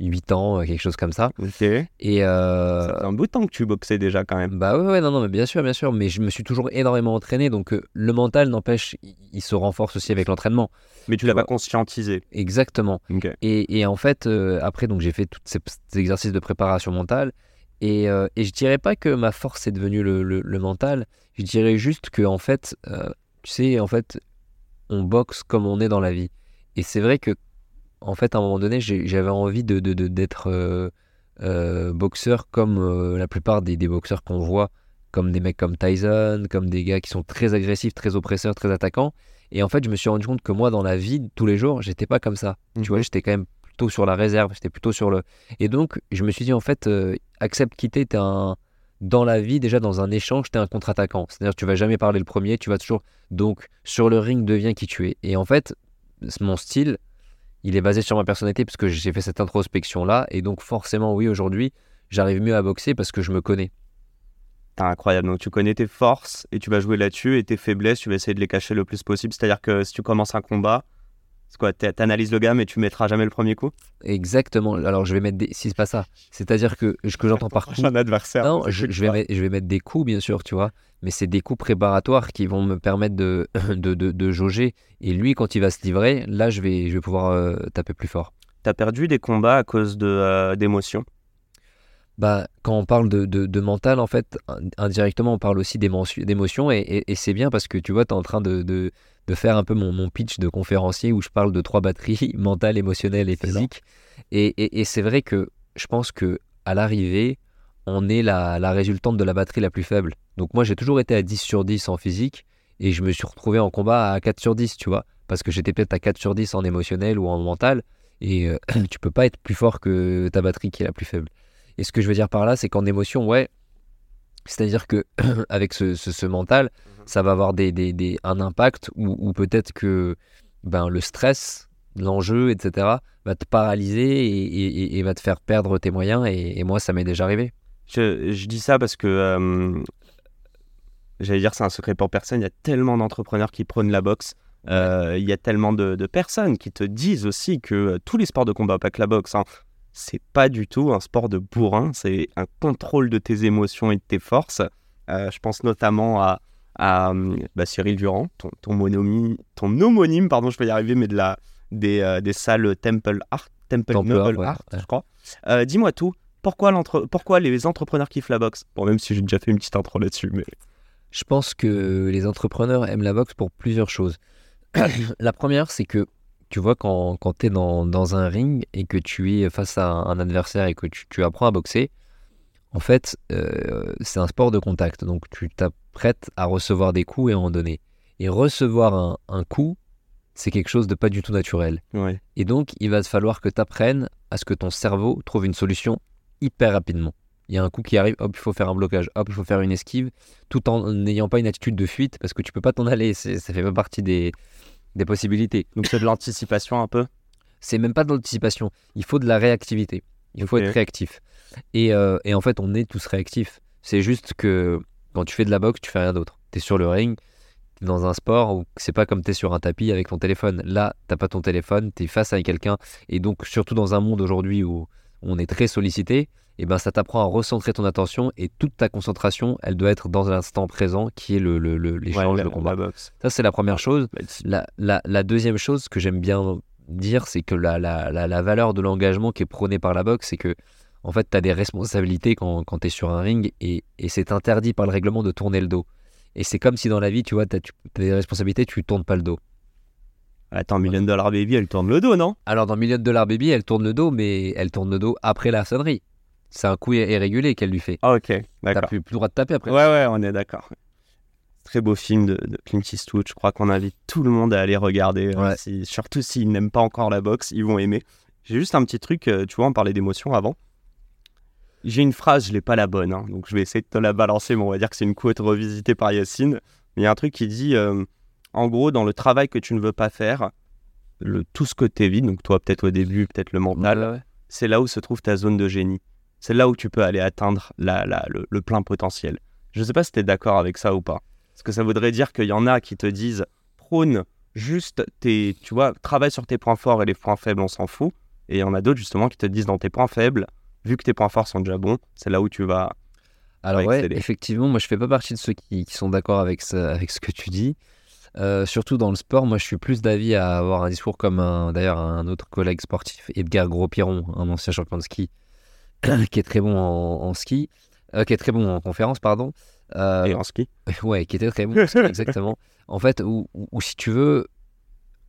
Speaker 2: 8 ans, quelque chose comme ça.
Speaker 1: Ok.
Speaker 2: Et euh,
Speaker 1: Ça fait un bout de temps que tu boxais déjà quand même.
Speaker 2: bah ouais, ouais, non, non, mais bien sûr, bien sûr, mais je me suis toujours énormément entraîné, donc euh, le mental, n'empêche, il, il se renforce aussi avec l'entraînement.
Speaker 1: Mais tu l'as pas conscientisé.
Speaker 2: Exactement.
Speaker 1: Ok.
Speaker 2: Et, et en fait, euh, après, donc j'ai fait tous ces, ces exercices de préparation mentale. Et, euh, et je dirais pas que ma force est devenue le, le- le mental. Je dirais juste que, en fait, euh, tu sais, en fait, on boxe comme on est dans la vie. Et c'est vrai que, en fait, à un moment donné, j'avais envie de, d'être euh, euh, boxeur comme euh, la plupart des, des boxeurs qu'on voit, comme des mecs comme Tyson, comme des gars qui sont très agressifs, très oppresseurs, très attaquants. Et en fait, je me suis rendu compte que moi, dans la vie, tous les jours, j'étais pas comme ça. Tu vois, j'étais quand même plutôt sur la réserve, j'étais plutôt sur le. Et donc, je me suis dit, en fait, accepte quitter, t'es un. Dans la vie, déjà dans un échange, t'es un contre-attaquant. C'est-à-dire, tu vas jamais parler le premier, tu vas toujours. Donc, sur le ring, deviens qui tu es. Et en fait, mon style, il est basé sur ma personnalité parce que j'ai fait cette introspection-là. Et donc, forcément, oui, aujourd'hui, j'arrive mieux à boxer parce que je me connais.
Speaker 1: Ah, incroyable. Donc tu connais tes forces et tu vas jouer là-dessus et tes faiblesses, tu vas essayer de les cacher le plus possible. C'est-à-dire que si tu commences un combat, c'est quoi t'a- T'analyses le gars mais tu mettras jamais le premier coup?
Speaker 2: Exactement. Alors, je vais mettre des. Si c'est pas ça. C'est-à-dire que ce que j'entends par coup.
Speaker 1: Un adversaire.
Speaker 2: Non, je, vais mettre, je vais mettre des coups, bien sûr, tu vois. Mais c'est des coups préparatoires qui vont me permettre de, de, de, de jauger. Et lui, quand il va se livrer, là, je vais, je vais pouvoir euh, taper plus fort.
Speaker 1: T'as perdu des combats à cause de euh, d'émotions?
Speaker 2: Bah, quand on parle de, de, de mental, en fait, in- indirectement, on parle aussi d'émotion- d'émotions. Et, et, et c'est bien parce que tu vois, tu es en train de, de, de faire un peu mon, mon pitch de conférencier où je parle de trois batteries, mentale, émotionnelle et physique. Et, et, et c'est vrai que je pense que à l'arrivée, on est la, la résultante de la batterie la plus faible. Donc moi, j'ai toujours été à 10 sur 10 en physique et je me suis retrouvé en combat à 4 sur 10, tu vois. Parce que j'étais peut-être à 4 sur 10 en émotionnel ou en mental. Et euh, tu peux pas être plus fort que ta batterie qui est la plus faible. Et ce que je veux dire par là, c'est qu'en émotion, ouais, c'est-à-dire que avec ce, ce- ce mental, ça va avoir des, des- des- un impact ou, ou peut-être que ben, le stress, l'enjeu, etc., va te paralyser et, et- et- et va te faire perdre tes moyens. Et, et moi, ça m'est déjà arrivé.
Speaker 1: Je, je dis ça parce que euh, j'allais dire c'est un secret pour personne. Il y a tellement d'entrepreneurs qui prônent la boxe. Euh, il y a tellement de, de personnes qui te disent aussi que euh, tous les sports de combat, pas que la boxe, hein, c'est pas du tout un sport de bourrin. C'est un contrôle de tes émotions et de tes forces. Euh, je pense notamment à, à euh, bah, Cyril Durand, ton, ton, monomie- ton homonyme, pardon, je vais y arriver, mais de la, des, euh, des salles Temple Art, Temple,
Speaker 2: Temple
Speaker 1: Noble
Speaker 2: Art, ouais,
Speaker 1: Art,
Speaker 2: ouais.
Speaker 1: je crois. Euh, Dis-moi tout. Pourquoi, l'entre- pourquoi les entrepreneurs kiffent la boxe? Bon, même si j'ai déjà fait une petite intro là-dessus, mais
Speaker 2: Je pense que les entrepreneurs aiment la boxe pour plusieurs choses. la première, c'est que tu vois, quand, quand tu es dans, dans un ring et que tu es face à un, adversaire et que tu, tu apprends à boxer, en fait, euh, c'est un sport de contact. Donc, tu t'apprêtes à recevoir des coups et à en donner. Et recevoir un, un coup, c'est quelque chose de pas du tout naturel.
Speaker 1: ouais.
Speaker 2: Et donc, il va te falloir que tu apprennes à ce que ton cerveau trouve une solution hyper rapidement. Il y a un coup qui arrive, hop, il faut faire un blocage, hop, il faut faire une esquive, tout en n'ayant pas une attitude de fuite, parce que tu peux pas t'en aller, ça fait pas partie des, des possibilités.
Speaker 1: Donc c'est de l'anticipation un peu
Speaker 2: C'est même pas de l'anticipation. Il faut de la réactivité. Il faut être réactif. Et, euh, et en fait, on est tous réactifs. C'est juste que quand tu fais de la boxe, tu fais rien d'autre. Tu es sur le ring, t'es dans un sport où c'est pas comme tu es sur un tapis avec ton téléphone. Là, t'as pas ton téléphone, tu es face à quelqu'un. Et donc, surtout dans un monde aujourd'hui où on est très sollicité, et ben ça t'apprend à recentrer ton attention et toute ta concentration, elle doit être dans l'instant présent qui est le, le- le- l'échange, le
Speaker 1: la-
Speaker 2: combat.
Speaker 1: la.
Speaker 2: Ça, c'est la première chose.
Speaker 1: Bah,
Speaker 2: La, la- la deuxième chose que j'aime bien dire, c'est que la, la- la- la valeur de l'engagement qui est prônée par la boxe, c'est que en fait, tu as des responsabilités quand, quand tu es sur un ring et, et c'est interdit par le règlement de tourner le dos. Et c'est comme si dans la vie, tu vois, tu as, des responsabilités, tu tournes pas le dos.
Speaker 1: Attends, Million Dollar Baby, elle tourne le dos, non?
Speaker 2: Alors dans Million Dollar Baby, elle tourne le dos, mais elle tourne le dos après la sonnerie. C'est un coup ir- irrégulier qu'elle lui fait.
Speaker 1: Ah, ok,
Speaker 2: T'as
Speaker 1: d'accord.
Speaker 2: plus, plus le droit de taper après.
Speaker 1: Ouais, ouais, on est d'accord. Très beau film de, de Clint Eastwood. Je crois qu'on invite tout le monde à aller regarder. hein.
Speaker 2: Ouais.
Speaker 1: Si- surtout s'ils n'aiment pas encore la boxe, ils vont aimer. J'ai juste un petit truc, euh, tu vois, on parlait d'émotion avant. J'ai une phrase, je l'ai pas la bonne, hein, donc je vais essayer de te la balancer, mais on va dire que c'est une quote revisitée par Yacine. Mais il y a un truc qui dit, euh, en gros, dans le travail que tu ne veux pas faire, le, tout ce que tu évites, donc toi peut-être au début, peut-être le mental,
Speaker 2: Ouais, ouais.
Speaker 1: c'est là où se trouve ta zone de génie. C'est là où tu peux aller atteindre la, la- le, le plein potentiel. Je ne sais pas si tu es d'accord avec ça ou pas. Parce que ça voudrait dire qu'il y en a qui te disent prône juste tes, tu vois, travaille sur tes points forts et les points faibles, on s'en fout. Et il y en a d'autres justement qui te disent dans tes points faibles, vu que tes points forts sont déjà bons, c'est là où tu vas.
Speaker 2: Alors
Speaker 1: Ouais,
Speaker 2: effectivement, moi je fais pas partie de ceux qui, qui sont d'accord avec, ce que tu dis. Euh, surtout dans le sport, moi je suis plus d'avis à avoir un discours comme d'ailleurs un autre collègue sportif, Edgar Gros-Piron, un ancien champion de ski, qui est très bon en, en ski, euh, qui est très bon en conférence, pardon. Euh,
Speaker 1: Et en ski.
Speaker 2: Ouais, qui était très bon, en ski, exactement. En fait, ou si tu veux,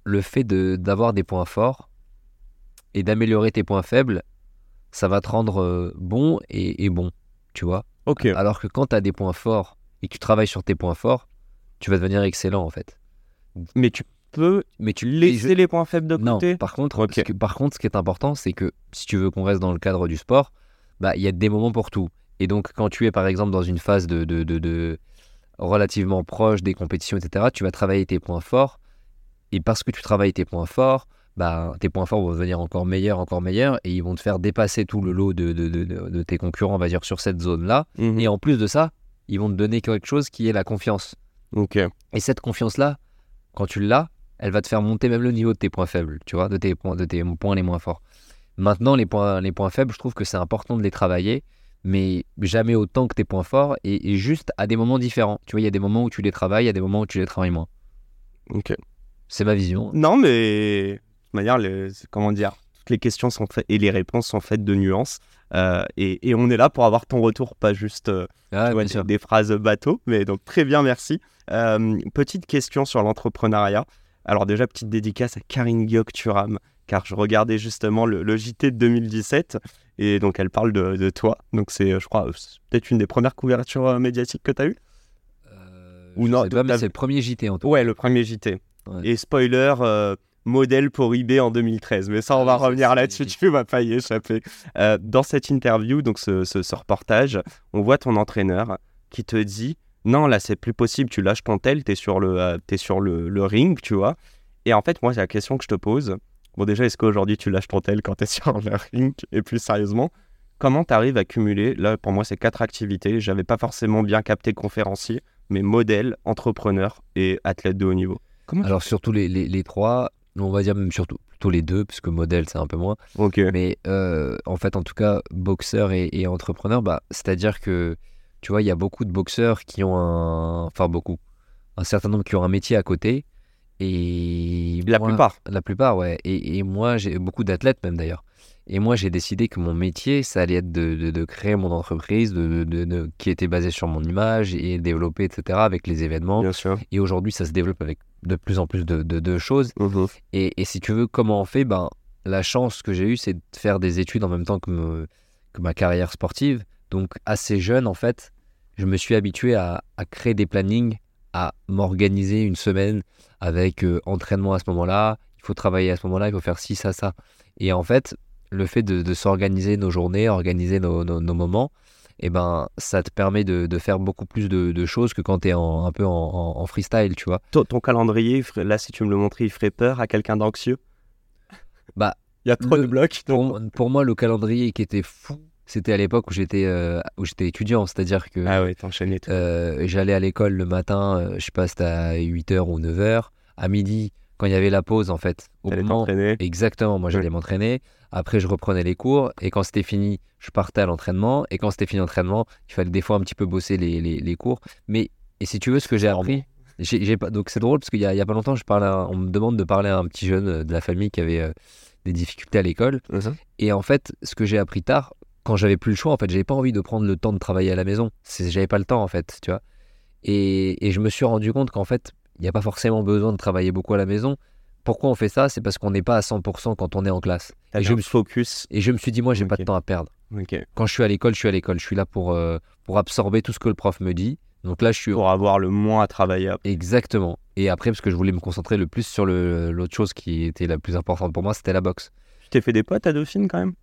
Speaker 2: le fait de d'avoir des points forts et d'améliorer tes points faibles, ça va te rendre euh, bon et, et bon, tu vois.
Speaker 1: Ok.
Speaker 2: Alors que quand tu as des points forts et que tu travailles sur tes points forts, tu vas devenir excellent en fait.
Speaker 1: Mais tu peux
Speaker 2: Mais tu
Speaker 1: laisser les points faibles de
Speaker 2: non,
Speaker 1: côté.
Speaker 2: par contre,
Speaker 1: Ok.
Speaker 2: ce que- par contre, ce qui est important, c'est que si tu veux qu'on reste dans le cadre du sport, bah il y a des moments pour tout. Et donc, quand tu es par exemple dans une phase de, de, de- de- relativement proche des compétitions, etc., tu vas travailler tes points forts. Et parce que tu travailles tes points forts, bah, tes points forts vont devenir encore meilleurs, encore meilleurs, et ils vont te faire dépasser tout le lot de, de, de- tes concurrents, on va dire, sur cette zone-là.
Speaker 1: Mhm.
Speaker 2: Et en plus de ça, ils vont te donner quelque chose qui est la confiance.
Speaker 1: Ok.
Speaker 2: Et cette confiance-là, quand tu l'as, elle va te faire monter même le niveau de tes points faibles, tu vois, de tes points, de tes points les moins forts. Maintenant, les points, les points faibles, je trouve que c'est important de les travailler, mais jamais autant que tes points forts et, et juste à des moments différents. Tu vois, il y a des moments où tu les travailles, il y a des moments où tu les travailles moins.
Speaker 1: Ok.
Speaker 2: C'est ma vision.
Speaker 1: Non, mais de toute manière, les- comment dire, toutes les questions sont faites et les réponses sont faites de nuances. Euh, et, et on est là pour avoir ton retour, pas juste euh,
Speaker 2: Ah,
Speaker 1: vois, des, phrases bateau. Mais donc, très bien, merci. Euh, petite question sur l'entrepreneuriat. Alors, déjà, petite dédicace à Karine Gyok-Turam, car je regardais justement le, le JT de 2017. Et donc, elle parle de, de toi. Donc, c'est, euh, je crois, c'est peut-être une des premières couvertures euh, médiatiques que tu as eues?
Speaker 2: Euh,
Speaker 1: Ou non,
Speaker 2: c'est le premier JT en tout
Speaker 1: Ouais, le premier JT.
Speaker 2: Ouais.
Speaker 1: Et spoiler, euh, modèle pour eBay en 2013. Mais ça, on
Speaker 2: Ah
Speaker 1: va revenir là-dessus, tu vas pas y échapper. Euh, dans cette interview, donc ce, ce- ce reportage, on voit ton entraîneur qui te dit Non, là, c'est plus possible, tu lâches ton tel, t'es sur, le, euh, sur le, le ring, tu vois. Et en fait, moi, c'est la question que je te pose. Bon, déjà, est-ce qu'aujourd'hui, tu lâches ton tel quand t'es sur le ring Et plus sérieusement, comment t'arrives à cumuler? Là, pour moi, c'est quatre activités. J'avais pas forcément bien capté conférencier, mais modèle, entrepreneur et athlète de haut niveau. Comment tu
Speaker 2: Alors, surtout les, les, les trois, on va dire même surtout plutôt les deux, puisque modèle, c'est un peu moins.
Speaker 1: Ok.
Speaker 2: Mais euh, en fait, en tout cas, boxeur et, et entrepreneur, bah, c'est-à-dire que, tu vois, il y a beaucoup de boxeurs qui ont un... Enfin, beaucoup. Un certain nombre qui ont un métier à côté. Et
Speaker 1: La
Speaker 2: moi-
Speaker 1: plupart.
Speaker 2: La plupart, ouais. Et, et moi, j'ai beaucoup d'athlètes même d'ailleurs. Et moi, j'ai décidé que mon métier, ça allait être de, de- de créer mon entreprise, de, qui était basée sur mon image et développer, etc., avec les événements.
Speaker 1: Bien sûr.
Speaker 2: Et aujourd'hui, ça se développe avec de plus en plus de, choses.
Speaker 1: Mhm.
Speaker 2: Et, et si tu veux, comment on fait? Ben, La chance que j'ai eue, c'est de faire des études en même temps que, me- que ma carrière sportive. Donc, assez jeune, en fait, je me suis habitué à, à créer des plannings, à m'organiser une semaine avec euh, entraînement à ce moment-là. Il faut travailler à ce moment-là, il faut faire ci, ça, ça. Et en fait, le fait de, de s'organiser nos journées, organiser nos, nos- nos moments, et ben ça te permet de, de faire beaucoup plus de, de choses que quand tu es en, un peu en, en- en freestyle, tu vois.
Speaker 1: Ton, ton calendrier, là, si tu me le montrais, il ferait peur à quelqu'un d'anxieux?
Speaker 2: Bah,
Speaker 1: il y a trop
Speaker 2: le-
Speaker 1: de blocs.
Speaker 2: Pour, pour moi, le calendrier qui était fou, c'était à l'époque où j'étais euh, où j'étais étudiant, c'est-à-dire que
Speaker 1: Ah ouais, tout.
Speaker 2: euh, j'allais à l'école le matin, euh, je sais pas, c'était à 8h ou 9h, à midi, quand il y avait la pause en fait, au
Speaker 1: T'allais
Speaker 2: moment
Speaker 1: t'entraîner.
Speaker 2: Exactement, moi j'allais m'entraîner. Après, je reprenais les cours. Et quand c'était fini, je partais à l'entraînement. Et quand c'était fini l'entraînement, il fallait des fois un petit peu bosser les, les- les cours. Mais, et si tu veux, ce que j'ai appris, j'ai, j'ai pas, donc c'est drôle parce qu'il y a, il y a pas longtemps, je parlais à- on me demande de parler à un petit jeune de la famille qui avait des difficultés à l'école.
Speaker 1: Mhm.
Speaker 2: Et en fait, ce que j'ai appris tard, quand j'avais plus le choix, en fait, j'avais pas envie de prendre le temps de travailler à la maison. J'avais pas le temps, en fait, tu vois. Et, et je me suis rendu compte qu'en fait, il n'y a pas forcément besoin de travailler beaucoup à la maison. Pourquoi on fait ça? C'est parce qu'on n'est pas à 100% quand on est en classe. Et
Speaker 1: je me focus.
Speaker 2: Et je me suis dit, moi, j'ai pas
Speaker 1: Ok.
Speaker 2: de temps à perdre. Quand je suis à l'école, je suis à l'école. Je suis là pour, euh, pour absorber tout ce que le prof me dit. Donc là, je suis
Speaker 1: Pour avoir le moins à travailler après.
Speaker 2: exactement. Et après, parce que je voulais me concentrer le plus sur l'autre chose qui était la plus importante pour moi, c'était la boxe.
Speaker 1: Tu t'es fait des potes à Dauphine quand même?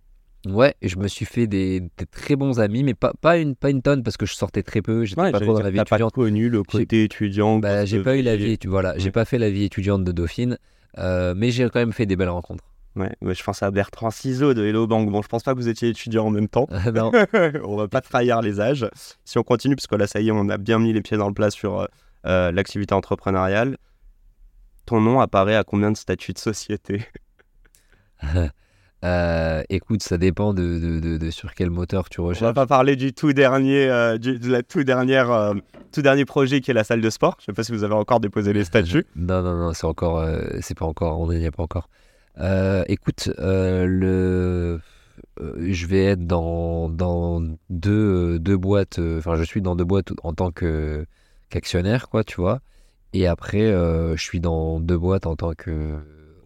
Speaker 2: Ouais, je me suis fait des, des très bons amis, mais pas, pas, une, pas une tonne parce que je sortais très peu. J'étais
Speaker 1: Ouais,
Speaker 2: pas trop dans la vie
Speaker 1: t'as pas
Speaker 2: étudiante.
Speaker 1: connu le côté étudiant.
Speaker 2: Bah, j'ai pas eu la
Speaker 1: vie.
Speaker 2: tu voilà, j'ai
Speaker 1: Ouais.
Speaker 2: pas fait la vie étudiante de Dauphine, euh, mais j'ai quand même fait des belles rencontres.
Speaker 1: Ouais, ouais, je pense à Bertrand Ciseaux de Hello Bank. Bon, je pense pas que vous étiez étudiant en même temps.
Speaker 2: non,
Speaker 1: on va pas trahir les âges. Si on continue, parce que là, ça y est, on a bien mis les pieds dans le plat sur euh, euh, l'activité entrepreneuriale. Ton nom apparaît à combien de statuts de société?
Speaker 2: Euh, écoute, ça dépend de, de, de- de sur quel moteur tu
Speaker 1: On va
Speaker 2: recherches.
Speaker 1: pas parler du tout dernier, euh, du, de la tout dernière, euh, tout dernier projet qui est la salle de sport. Je sais pas si vous avez encore déposé les statuts.
Speaker 2: Non, non, non, c'est encore, c'est pas encore, on n'y est pas encore. Écoute, le, je vais être dans, dans deux, deux boîtes, enfin, je suis dans deux boîtes en tant que qu'actionnaire, quoi, tu vois. Et après, je suis dans deux boîtes en tant que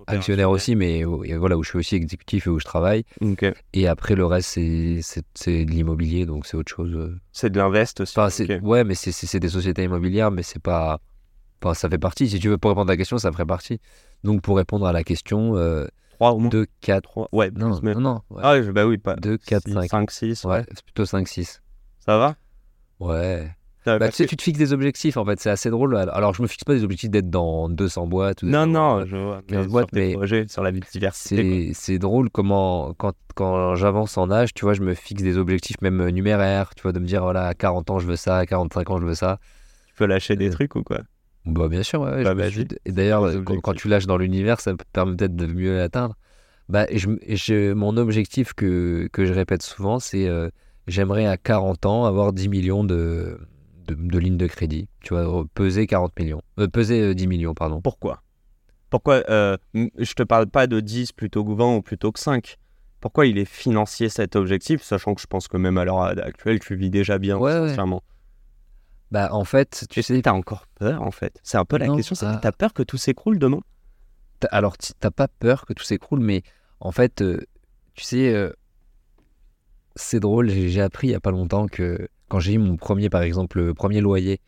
Speaker 2: actionnaire aussi, mais voilà, où je suis aussi exécutif et où je travaille.
Speaker 1: Ok.
Speaker 2: Et après, le reste, c'est, de l'immobilier, donc c'est autre chose.
Speaker 1: C'est de l'invest aussi.
Speaker 2: Enfin, c'est,
Speaker 1: Ok.
Speaker 2: ouais, mais c'est, des sociétés immobilières, mais c'est pas. Enfin, ça fait partie. Si tu veux, pour répondre à la question, ça ferait partie. Donc, pour répondre à la question, euh,
Speaker 1: Trois au moins.
Speaker 2: 2, 4.
Speaker 1: Trois. Ouais,
Speaker 2: Non,
Speaker 1: mais-
Speaker 2: non, non. Ouais,
Speaker 1: Ah ouais, bah oui, pas.
Speaker 2: 2, 4, 5.
Speaker 1: 5, 6.
Speaker 2: Ouais, c'est plutôt 5, 6.
Speaker 1: Ça va?
Speaker 2: Ouais. Bah, tu sais,
Speaker 1: que-
Speaker 2: tu te fixes des objectifs, en fait. C'est assez drôle. Alors, je me fixe pas des objectifs d'être dans 200 boîtes. ou
Speaker 1: Non, non, je vois.
Speaker 2: quinze
Speaker 1: mais
Speaker 2: boîtes,
Speaker 1: sur tes
Speaker 2: mais
Speaker 1: projets, sur la diversité.
Speaker 2: C'est, drôle comment, quand, quand j'avance en âge, tu vois, je me fixe des objectifs, même euh, numéraires, tu vois, de me dire, voilà, à 40 ans, je veux ça, à 45 ans, je veux ça.
Speaker 1: Tu peux lâcher des
Speaker 2: Euh,
Speaker 1: trucs ou quoi?
Speaker 2: Bah, bien sûr, ouais,
Speaker 1: Bah,
Speaker 2: suis- Et d'ailleurs, quand, tu lâches dans l'univers, ça permet peut-être de mieux l'atteindre. Bah, je, je- mon objectif que, que je répète souvent, c'est euh, j'aimerais à 40 ans avoir 10 millions de, de, de lignes de crédit. Tu vois, peser 40 millions. Euh, peser euh, 10 millions, pardon.
Speaker 1: Pourquoi? Pourquoi euh, Je te parle pas de 10 plutôt que 20 ou plutôt que 5. Pourquoi il est financier cet objectif, sachant que je pense que même à l'heure actuelle, tu vis déjà bien
Speaker 2: Ouais, ouais.
Speaker 1: financièrement.
Speaker 2: Bah, en fait, tu
Speaker 1: sais, t'as encore peur en fait? C'est un peu la
Speaker 2: Non,
Speaker 1: question. T'as peur que tout s'écroule demain?
Speaker 2: Alors, t'as pas peur que tout s'écroule, mais en fait, euh, tu sais, euh, c'est drôle, j'ai j'ai appris il y a pas longtemps que quand j'ai eu mon premier, par exemple, le premier loyer,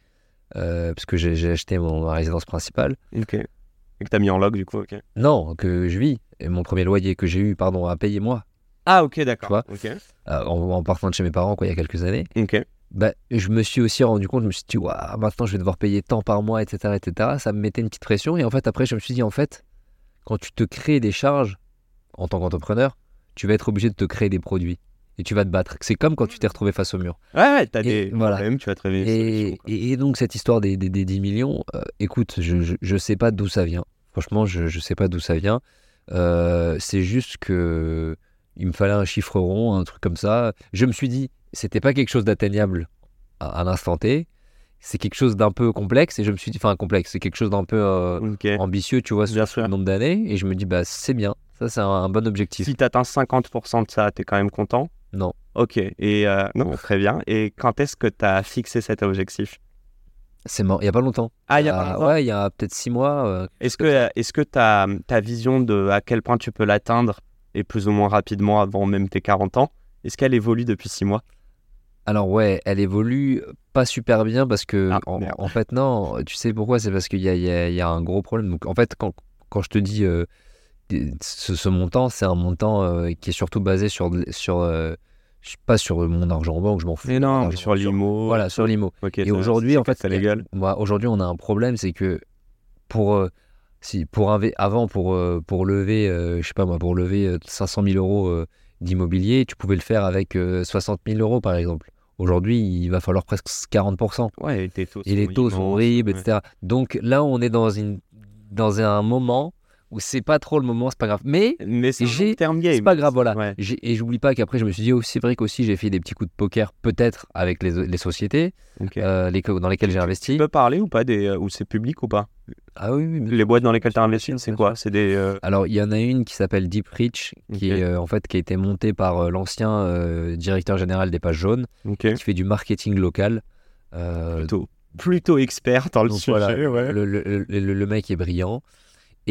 Speaker 2: euh, parce que j'ai acheté mon, ma résidence principale,
Speaker 1: Ok. Et que t'as mis en log du coup, ok.
Speaker 2: non, que je vis, et mon premier loyer que j'ai eu, pardon, à payer moi,
Speaker 1: Ah ok, d'accord.
Speaker 2: Tu
Speaker 1: Ok.
Speaker 2: euh, en, en partant de chez mes parents, quoi, il y a quelques années,
Speaker 1: Ok.
Speaker 2: bah, je me suis aussi rendu compte, je me suis dit, Ouah, maintenant je vais devoir payer tant par mois, etc., etc. Ça me mettait une petite pression, et en fait, après, je me suis dit, en fait, quand tu te crées des charges en tant qu'entrepreneur, tu vas être obligé de te créer des produits. Et tu vas te battre. C'est comme quand tu t'es retrouvé face au mur.
Speaker 1: Ouais, ouais, t'as des
Speaker 2: voilà.
Speaker 1: problèmes, tu vas te réveiller.
Speaker 2: Et, donc, cette histoire des, des- des 10 millions, euh, écoute, je, je, je sais pas d'où ça vient. Franchement, je, je sais pas d'où ça vient. Euh, c'est juste que il me fallait un chiffre rond, un truc comme ça. Je me suis dit, c'était pas quelque chose d'atteignable à, à l'instant T. C'est quelque chose d'un peu complexe. Et je me suis dit, enfin, complexe, c'est quelque chose d'un peu euh, ambitieux, tu vois, sur le nombre d'années. Et je me dis, bah, c'est bien. Ça, c'est un, un bon objectif.
Speaker 1: Si t'atteins 50% de ça, t'es quand même content
Speaker 2: Non.
Speaker 1: Ok. Et euh, non, très bien. Et quand est-ce que t'as fixé cet objectif?
Speaker 2: C'est mort. Il y a pas longtemps.
Speaker 1: Ah, il y a
Speaker 2: Ah,
Speaker 1: pas longtemps.
Speaker 2: Ouais, il y a peut-être six mois. euh,
Speaker 1: Est-ce que, est-ce que ta, ta vision de à quel point tu peux l'atteindre et plus ou moins rapidement avant même tes 40 ans, est-ce qu'elle évolue depuis 6 mois?
Speaker 2: Alors ouais, elle évolue pas super bien parce que
Speaker 1: Ah,
Speaker 2: en, fait non, tu sais pourquoi? C'est parce qu'il y a, il y y a un gros problème. Donc en fait quand, quand je te dis euh, ce, ce montant, c'est un montant euh, qui est surtout basé sur, sur, euh, pas sur mon argent en banque, je m'en fous.
Speaker 1: Mais non, sur l'IMO.
Speaker 2: Voilà, sur l'IMO. Et aujourd'hui, en fait,
Speaker 1: c'est légal.
Speaker 2: Aujourd'hui, on a un problème, c'est que pour euh, si pour avant pour euh, pour lever, je sais pas moi, pour lever euh, 500 000 euros d'immobilier, tu pouvais le faire avec euh, 60 000 euros par exemple. Aujourd'hui, il va falloir presque 40
Speaker 1: Ouais, et tes taux
Speaker 2: et les taux sont
Speaker 1: immenses,
Speaker 2: horribles,
Speaker 1: ouais.
Speaker 2: etc. Donc là, on est dans une dans un moment où c'est pas trop le moment, c'est pas grave. Mais
Speaker 1: Mais c'est
Speaker 2: J'ai-
Speaker 1: un terme game.
Speaker 2: c'est pas grave, voilà.
Speaker 1: Ouais.
Speaker 2: et j'oublie pas qu'après, je me suis dit, oh, c'est vrai qu'aussi j'ai fait des petits coups de poker, peut-être avec les, les sociétés euh, les, dans lesquelles j'ai
Speaker 1: Tu
Speaker 2: investi.
Speaker 1: peux parler ou pas des euh, ou c'est public ou pas?
Speaker 2: Ah oui,
Speaker 1: Les boîtes dans lesquelles tu as investi, c'est quoi? C'est des euh,
Speaker 2: Alors, il y en a une qui s'appelle Deep Reach, qui est euh, en fait qui a été montée par l'ancien directeur général des pages jaunes, qui fait du marketing local.
Speaker 1: Plutôt plutôt expert dans le
Speaker 2: donc
Speaker 1: sujet.
Speaker 2: voilà,
Speaker 1: ouais.
Speaker 2: le, le- le- le- le mec est brillant.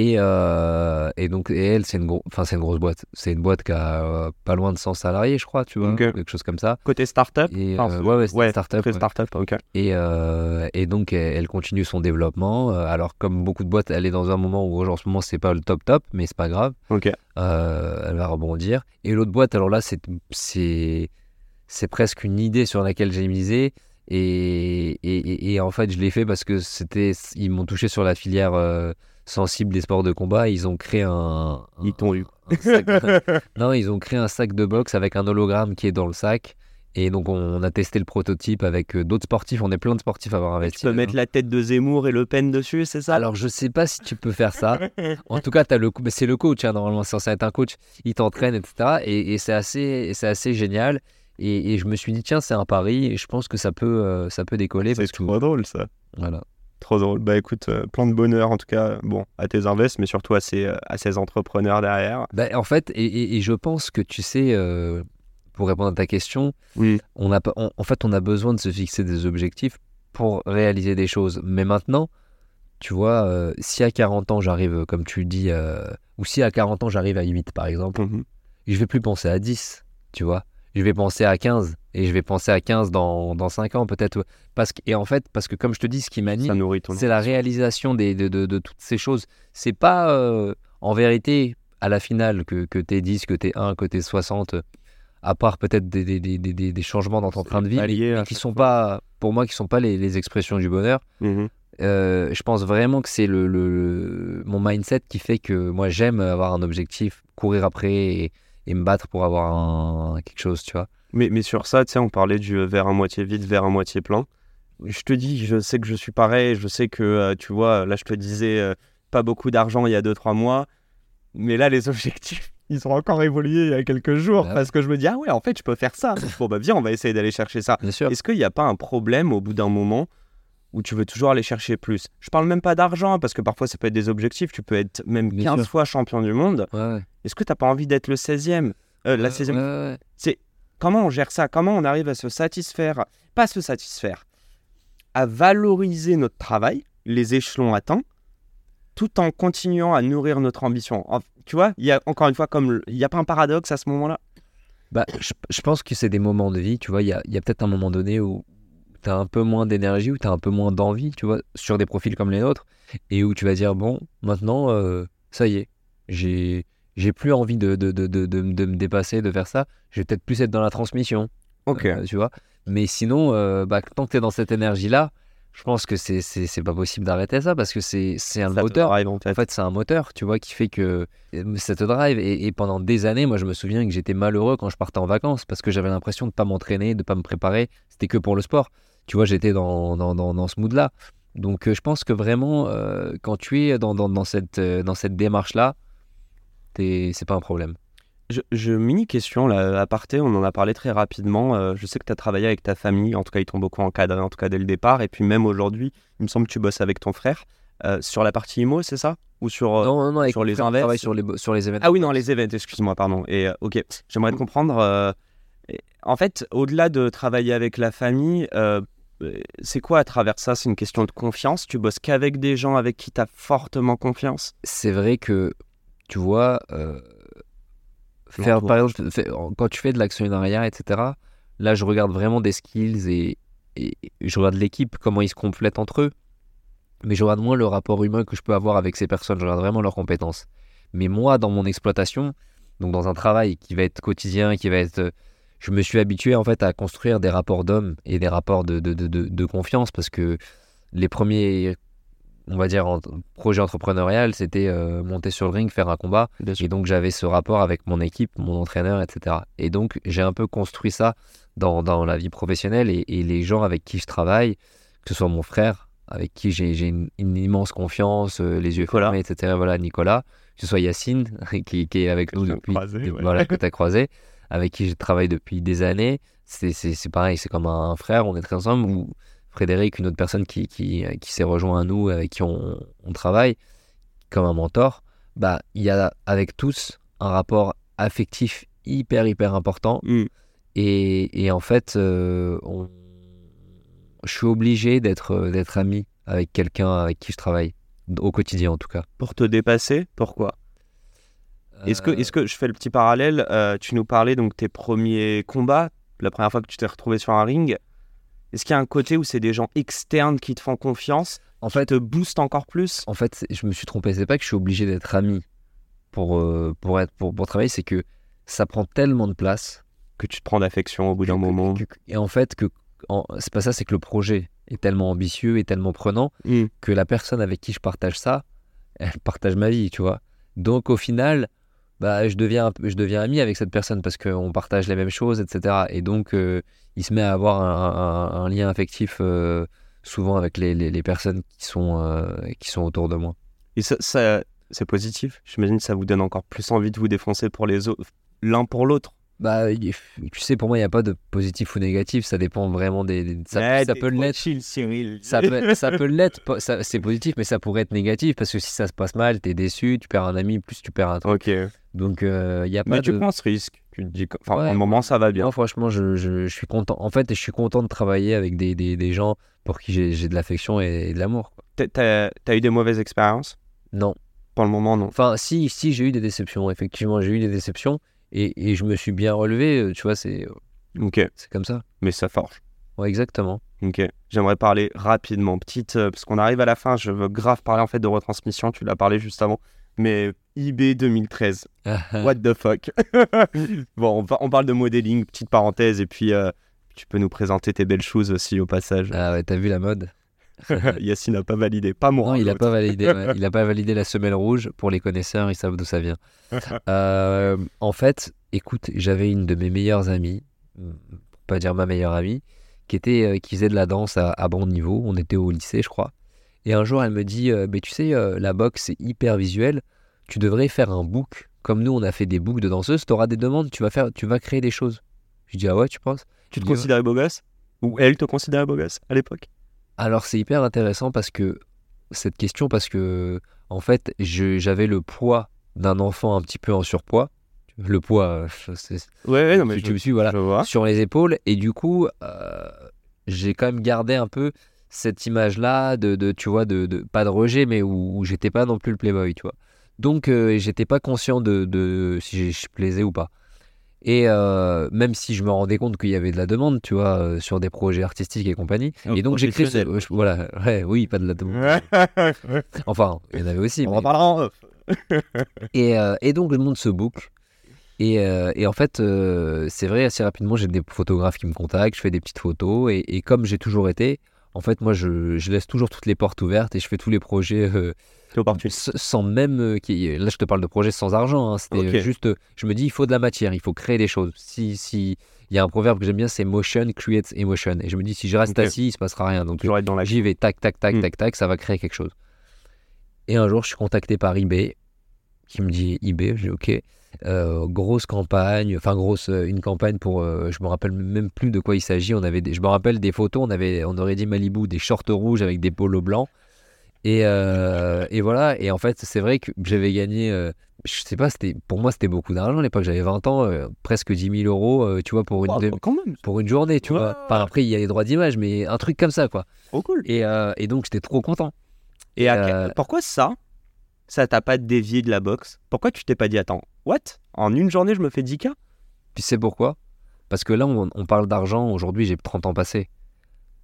Speaker 2: Et, euh, et donc, et elle, c'est une, gros- une grosse boîte. C'est une boîte qui a euh, pas loin de 100 salariés, je crois, tu vois, quelque chose comme ça.
Speaker 1: Côté startup.
Speaker 2: Et, euh, ouais, ouais,
Speaker 1: ouais,
Speaker 2: startup.
Speaker 1: Très
Speaker 2: ouais.
Speaker 1: startup. Ok.
Speaker 2: Et, euh, et donc, elle, elle continue son développement. Alors, comme beaucoup de boîtes, elle est dans un moment où, en ce moment, c'est pas le top top, mais c'est pas grave.
Speaker 1: Ok.
Speaker 2: Euh, elle va rebondir. Et l'autre boîte, alors là, c'est, presque une idée sur laquelle j'ai misé. Et- et en fait, je l'ai fait parce que c'était, ils m'ont touché sur la filière euh, sensible des sports de combat. Ils ont créé un. un-
Speaker 1: Ils t'ont eu.
Speaker 2: non, ils ont créé un sac de boxe avec un hologramme qui est dans le sac. Et donc, on a testé le prototype avec euh, d'autres sportifs. On est plein de sportifs à avoir
Speaker 1: Tu
Speaker 2: investi.
Speaker 1: peux mettre la tête de Zemmour et Le Pen dessus, c'est ça?
Speaker 2: Alors, je sais pas si tu peux faire ça. En tout cas, as le, mais c'est le coach, hein, normalement, c'est censé être un coach. Il t'entraîne, etc. Et, et c'est assez, et c'est assez génial. Et, et je me suis dit, tiens, c'est un pari. Et je pense que ça peut, euh, ça peut décoller.
Speaker 1: C'est
Speaker 2: Parce que,
Speaker 1: trop drôle ça.
Speaker 2: voilà.
Speaker 1: Trop drôle. Bah écoute, euh, plein de bonheur en tout cas, bon, à tes invests, mais surtout à ces, euh, à ces entrepreneurs derrière.
Speaker 2: Ben, en fait, et, et- et je pense que tu sais, euh, pour répondre à ta question,
Speaker 1: Oui.
Speaker 2: on a, on- en fait, on a besoin de se fixer des objectifs pour réaliser des choses. Mais maintenant, tu vois, euh, si à 40 ans, j'arrive, comme tu le dis, euh, ou si à 40 ans, j'arrive à 8, par exemple,
Speaker 1: Mhm.
Speaker 2: je vais plus penser à 10, tu vois. Je vais penser à 15 et je vais penser à 15 dans, dans 5 ans peut-être. Parce que, et en fait, parce que comme je te dis, ce qui m'anime, c'est la réalisation des, de, de- de toutes ces choses. C'est pas euh, en vérité à la finale que, que t'es 10, que t'es 1, que t'es 60, euh, à part peut-être des, des, des, des, des changements dans ton train de vie, mais, mais qui sont
Speaker 1: fois.
Speaker 2: pas, pour moi, qui sont pas les, les expressions du bonheur.
Speaker 1: Mhm.
Speaker 2: Euh, je pense vraiment que c'est le, le- le- mon mindset qui fait que moi j'aime avoir un objectif, courir après et, et me battre pour avoir un- quelque chose, tu vois.
Speaker 1: Mais, mais sur ça, tu sais, on parlait du euh, verre à moitié vide, verre à moitié plein. Je te dis, je sais que je suis pareil, je sais que, euh, tu vois, là, je te disais, euh, pas beaucoup d'argent il y a 2-3 mois, mais là, les objectifs, ils ont encore évolué il y a quelques jours,
Speaker 2: Bah ouais.
Speaker 1: parce que je me dis, ah ouais, en fait, je peux faire ça. bon, bah viens, on va essayer d'aller chercher ça.
Speaker 2: Bien sûr.
Speaker 1: Est-ce qu'il n'y a pas un problème au bout d'un moment où tu veux toujours aller chercher plus? Je parle même pas d'argent, parce que parfois, ça peut être des objectifs, tu peux être même
Speaker 2: Bien
Speaker 1: 15
Speaker 2: sûr.
Speaker 1: fois champion du monde.
Speaker 2: Ouais.
Speaker 1: Est-ce que tu n'as pas envie d'être le 16e Euh, La
Speaker 2: Ouais,
Speaker 1: 16e
Speaker 2: ouais, ouais.
Speaker 1: Comment on gère ça? Comment on arrive à se satisfaire Pas se satisfaire, à valoriser notre travail, les échelons atteints, tout en continuant à nourrir notre ambition? Tu vois, il y a encore une fois, comme il n'y a pas un paradoxe à ce moment-là?
Speaker 2: Bah, je, pense que c'est des moments de vie, tu vois. Il y a, il y a peut-être un moment donné où tu as un peu moins d'énergie, où tu as un peu moins d'envie, tu vois, sur des profils comme les nôtres, et où tu vas dire, bon, maintenant, euh, ça y est, j'ai, j'ai plus envie de, de, de, de, me dépasser, de faire ça. Je vais peut-être plus être dans la transmission,
Speaker 1: Ok.
Speaker 2: euh, tu vois. Mais sinon, euh, bah, tant que tu es dans cette énergie-là, je pense que c'est, c'est, pas possible d'arrêter ça parce que c'est, c'est un
Speaker 1: Ça
Speaker 2: moteur.
Speaker 1: drive, en fait.
Speaker 2: En fait, c'est un moteur, tu vois, qui fait que euh, ça te drive. Et, et pendant des années, moi, je me souviens que j'étais malheureux quand je partais en vacances parce que j'avais l'impression de ne pas m'entraîner, de ne pas me préparer. C'était que pour le sport. Tu vois, j'étais dans, dans, dans, dans ce mood-là. Donc, euh, je pense que vraiment, quand tu es dans, dans, dans cette, dans cette démarche-là, c'est pas un problème.
Speaker 1: Je, je- mini question, là, à parté, on en a parlé très rapidement. euh, je sais que tu as travaillé avec ta famille, en tout cas, ils t'ont beaucoup encadré, en tout cas, dès le départ. Et puis, même aujourd'hui, il me semble que tu bosses avec ton frère. euh, sur la partie IMO, c'est ça? Ou sur. euh,
Speaker 2: non, non, non, avec
Speaker 1: sur les
Speaker 2: frère, on sur les, sur les événements.
Speaker 1: Ah oui, non, les événements, excuse-moi, pardon. Et euh, ok, j'aimerais te comprendre. euh, et- en fait, au-delà de travailler avec la famille, c'est quoi à travers ça? C'est une question de confiance? Tu bosses qu'avec des gens avec qui tu as fortement confiance?
Speaker 2: C'est vrai que, tu vois, euh, faire, par exemple, fait- quand tu fais de l'actionnariat, etc., là, je regarde vraiment des skills et, et je regarde l'équipe, comment ils se complètent entre eux. Mais je regarde moins le rapport humain que je peux avoir avec ces personnes, je regarde vraiment leurs compétences. Mais moi, dans mon exploitation, donc dans un travail qui va être quotidien, qui va être... euh, je me suis habitué en fait à construire des rapports d'hommes et des rapports de, de, de, de, confiance parce que les premiers, on va dire, en, projets entrepreneurial, c'était euh, monter sur le ring, faire un combat. Et donc j'avais ce rapport avec mon équipe, mon entraîneur, etc. Et donc j'ai un peu construit ça dans, dans la vie professionnelle et, les gens avec qui je travaille, que ce soit mon frère, avec qui j'ai une, une, immense confiance, euh, les yeux fermés, etc. Voilà, Nicolas, que ce soit Yacine, qui, qui est avec nous depuis, voilà, que tu as croisé avec qui je travaille depuis des années. C'est pareil, c'est comme un, frère, on est très ensemble. Frédéric, une autre personne qui, qui, qui s'est rejoint à nous, avec qui on, on, travaille, comme un mentor. Bah, il y a avec tous un rapport affectif hyper, hyper important. Mm. Et, et, en fait, euh, on, je suis obligé d'être ami avec quelqu'un avec qui je travaille, au quotidien en tout cas.
Speaker 1: Pour te dépasser, pourquoi? Est-ce que, est que je fais le petit parallèle euh, Tu nous parlais donc tes premiers combats, la première fois que tu t'es retrouvé sur un ring. Est-ce qu'il y a un côté où c'est des gens externes qui te font confiance, en fait, te boostent encore plus?
Speaker 2: En fait, je me suis trompé. C'est pas que je suis obligé d'être ami pour, euh, pour, être, pour, pour travailler, c'est que ça prend tellement de place
Speaker 1: que tu te prends d'affection au bout d'un moment.
Speaker 2: et en fait, que c'est pas ça, c'est que le projet est tellement ambitieux et tellement prenant mmh. que la personne avec qui je partage ça, elle partage ma vie, tu vois. Donc au final, bah, je, deviens, je deviens ami avec cette personne parce qu'on partage les mêmes choses, etc. Et donc, euh, il se met à avoir un, lien affectif euh, souvent avec les, les, personnes qui sont, euh, qui sont autour de moi.
Speaker 1: Et ça, ça c'est positif? J'imagine que ça vous donne encore plus envie de vous défoncer pour les autres, l'un pour l'autre
Speaker 2: bah, tu sais, pour moi, il n'y a pas de positif ou négatif. Ça dépend vraiment des.
Speaker 1: Ça, ça peut l'être. Cyril.
Speaker 2: Ça peut, ça peut l'être. C'est positif, mais ça pourrait être négatif parce que si ça se passe mal, tu es déçu, tu perds un ami, plus tu perds un truc.
Speaker 1: Ok.
Speaker 2: Donc, il euh, y a pas
Speaker 1: mais
Speaker 2: tu
Speaker 1: prends ce risque. Tu te dis, enfin, pour le moment, ça va bien.
Speaker 2: Non, franchement, je, je, je, suis content. En fait, je suis content de travailler avec des, des, des gens pour qui j'ai de l'affection et, de l'amour.
Speaker 1: T'as as eu des mauvaises expériences?
Speaker 2: Non.
Speaker 1: Pour le moment, non.
Speaker 2: Enfin, si, si j'ai eu des déceptions. Effectivement, j'ai eu des déceptions. Et, et, je me suis bien relevé, euh, tu vois, c'est
Speaker 1: euh,
Speaker 2: c'est comme ça.
Speaker 1: Mais ça forge.
Speaker 2: Ouais, exactement.
Speaker 1: Ok. J'aimerais parler rapidement, petite, euh, parce qu'on arrive à la fin, je veux grave parler en fait de retransmission, tu l'as parlé juste avant, mais eBay 2013. What the fuck? Bon, on, on, parle de modeling, petite parenthèse, et puis tu peux nous présenter tes belles choses aussi au passage.
Speaker 2: Ah ouais, t'as vu la mode?
Speaker 1: Yacine n'a pas validé, pas moi.
Speaker 2: Non, il n'a pas validé. Il n'a pas validé la semelle rouge. Pour les connaisseurs, ils savent d'où ça vient. Euh, en fait, écoute, j'avais une de mes meilleures amies, pour pas dire ma meilleure amie, qui était, euh, qui faisait de la danse à, bon niveau. On était au lycée, je crois. Et un jour, elle me dit, euh, mais tu sais, la boxe c'est hyper visuel. Tu devrais faire un book. Comme nous, on a fait des books de danseuses. Tu auras des demandes. Tu vas faire, tu vas créer des choses. Je dis ah ouais, tu penses?
Speaker 1: Tu te considérais beau gosse? Ou elle te considérait beau gosse à l'époque?
Speaker 2: Alors c'est hyper intéressant parce que cette question parce que en fait j'avais le poids d'un enfant un petit peu en surpoids. Le poids,
Speaker 1: c'est, ouais, non, mais
Speaker 2: tu, me suis voilà sur les épaules et du coup euh, j'ai quand même gardé un peu cette image là de, de tu vois de, de, pas de rejet mais où, j'étais pas non plus le playboy tu vois. Donc euh, j'étais pas conscient de, de si je plaisais ou pas. Et euh, même si je me rendais compte qu'il y avait de la demande, tu vois, euh, sur des projets artistiques et compagnie. et donc j'ai créé voilà, ouais, oui, pas de la demande. enfin, il y en avait aussi.
Speaker 1: On en parlera
Speaker 2: et, euh, et, donc je monte ce book. Et, et en fait, c'est vrai, assez rapidement, j'ai des photographes qui me contactent, je fais des petites photos. Et, et comme j'ai toujours été, en fait, moi, je, je, laisse toujours toutes les portes ouvertes et je fais tous les projets sans même. Euh, là, je te parle de projets sans argent. Hein, C'était juste. Je me dis, il faut de la matière, il faut créer des choses. Si, si, il y a un proverbe que j'aime bien, c'est motion creates emotion. Et je me dis, si je reste assis, il se passera rien. Donc, j'y vais, tac, tac, tac, hmm. tac, tac, ça va créer quelque chose. Et un jour, je suis contacté par eBay, qui me dit eBay, je dis OK. Euh, grosse campagne, enfin grosse, euh, une campagne pour, je me rappelle même plus de quoi il s'agit. On avait, je me rappelle des photos, on avait, on aurait dit Malibu, des shorts rouges avec des polos blancs. Et, euh, et, voilà, et en fait, c'est vrai que j'avais gagné, euh, je sais pas, c'était pour moi, c'était beaucoup d'argent à l'époque. J'avais 20 ans, euh, presque 10 000 euros, tu vois, pour une, pour une journée, tu vois. Enfin, après, il y a les droits d'image, mais un truc comme ça, quoi.
Speaker 1: Oh, cool.
Speaker 2: Et, et donc, j'étais trop content.
Speaker 1: Et pourquoi ça? Ça t'a pas dévié de la boxe? Pourquoi tu t'es pas dit, attends, what? En une journée, je me fais 10K
Speaker 2: Tu sais pourquoi? Parce que là, on, on parle d'argent. Aujourd'hui, j'ai 30 ans passés.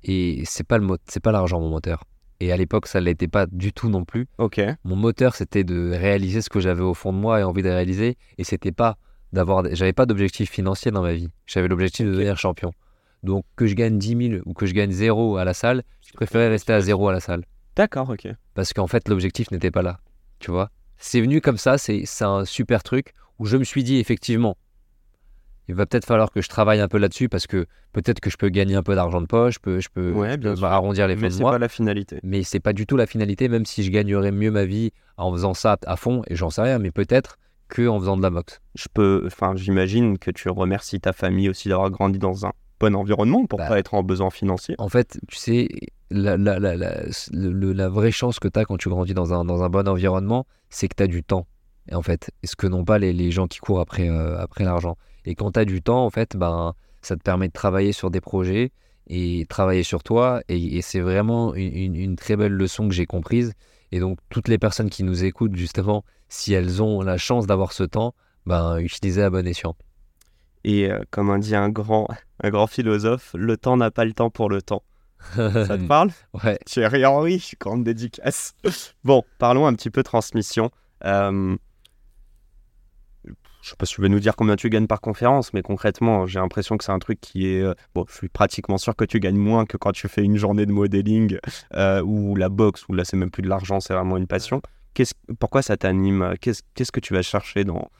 Speaker 2: Et c'est pas le c'est pas l'argent mon moteur. Et à l'époque, ça ne l'était pas du tout non plus.
Speaker 1: Ok.
Speaker 2: Mon moteur, c'était de réaliser ce que j'avais au fond de moi et envie de réaliser. Et c'était pas d'avoir. J'avais pas d'objectif financier dans ma vie. J'avais l'objectif de devenir champion. Donc que je gagne 10 000 ou que je gagne 0 à la salle, je préférais rester à 0 à la salle.
Speaker 1: D'accord, ok.
Speaker 2: Parce qu'en fait, l'objectif n'était pas là. Tu vois C'est venu comme ça, c'est c'est un super truc où je me suis dit effectivement, il va peut-être falloir que je travaille un peu là-dessus parce que peut-être que je peux gagner un peu d'argent de poche, je peux, je peux,
Speaker 1: Ouais,
Speaker 2: je
Speaker 1: bien
Speaker 2: peux
Speaker 1: sûr.
Speaker 2: arrondir les fins
Speaker 1: Mais
Speaker 2: de
Speaker 1: c'est
Speaker 2: mois.
Speaker 1: pas la finalité.
Speaker 2: Mais c'est pas du tout la finalité, même si je gagnerais mieux ma vie en faisant ça à fond, et j'en sais rien, mais peut-être que en faisant de la boxe.
Speaker 1: Je peux, enfin, j'imagine que tu remercies ta famille aussi d'avoir grandi dans un bon environnement pour
Speaker 2: Bah.
Speaker 1: pas être en besoin financier.
Speaker 2: En fait, tu sais, la, vraie chance que tu as quand tu grandis dans un, bon environnement, c'est que tu as du temps. En fait, ce que n'ont pas les, gens qui courent après, euh, après l'argent. Et quand tu as du temps, en fait, ben, ça te permet de travailler sur des projets et travailler sur toi. Et, c'est vraiment une, très belle leçon que j'ai comprise. Et donc, toutes les personnes qui nous écoutent, justement, si elles ont la chance d'avoir ce temps, ben, utilisez à bon escient.
Speaker 1: Et euh, comme a dit un grand philosophe, le temps n'a pas le temps pour le temps. Ça te parle?
Speaker 2: Ouais.
Speaker 1: Thierry Henry, grande dédicace. Bon, parlons un petit peu transmission. Euh, je sais pas si tu veux nous dire combien tu gagnes par conférence, mais concrètement, j'ai l'impression que c'est un truc qui est. euh, Bon, je suis pratiquement sûr que tu gagnes moins que quand tu fais une journée de modeling euh, ou la boxe, où là, c'est même plus de l'argent, c'est vraiment une passion. Qu'est-ce- pourquoi ça t'anime? Qu'est-ce qu'est-ce que tu vas chercher dans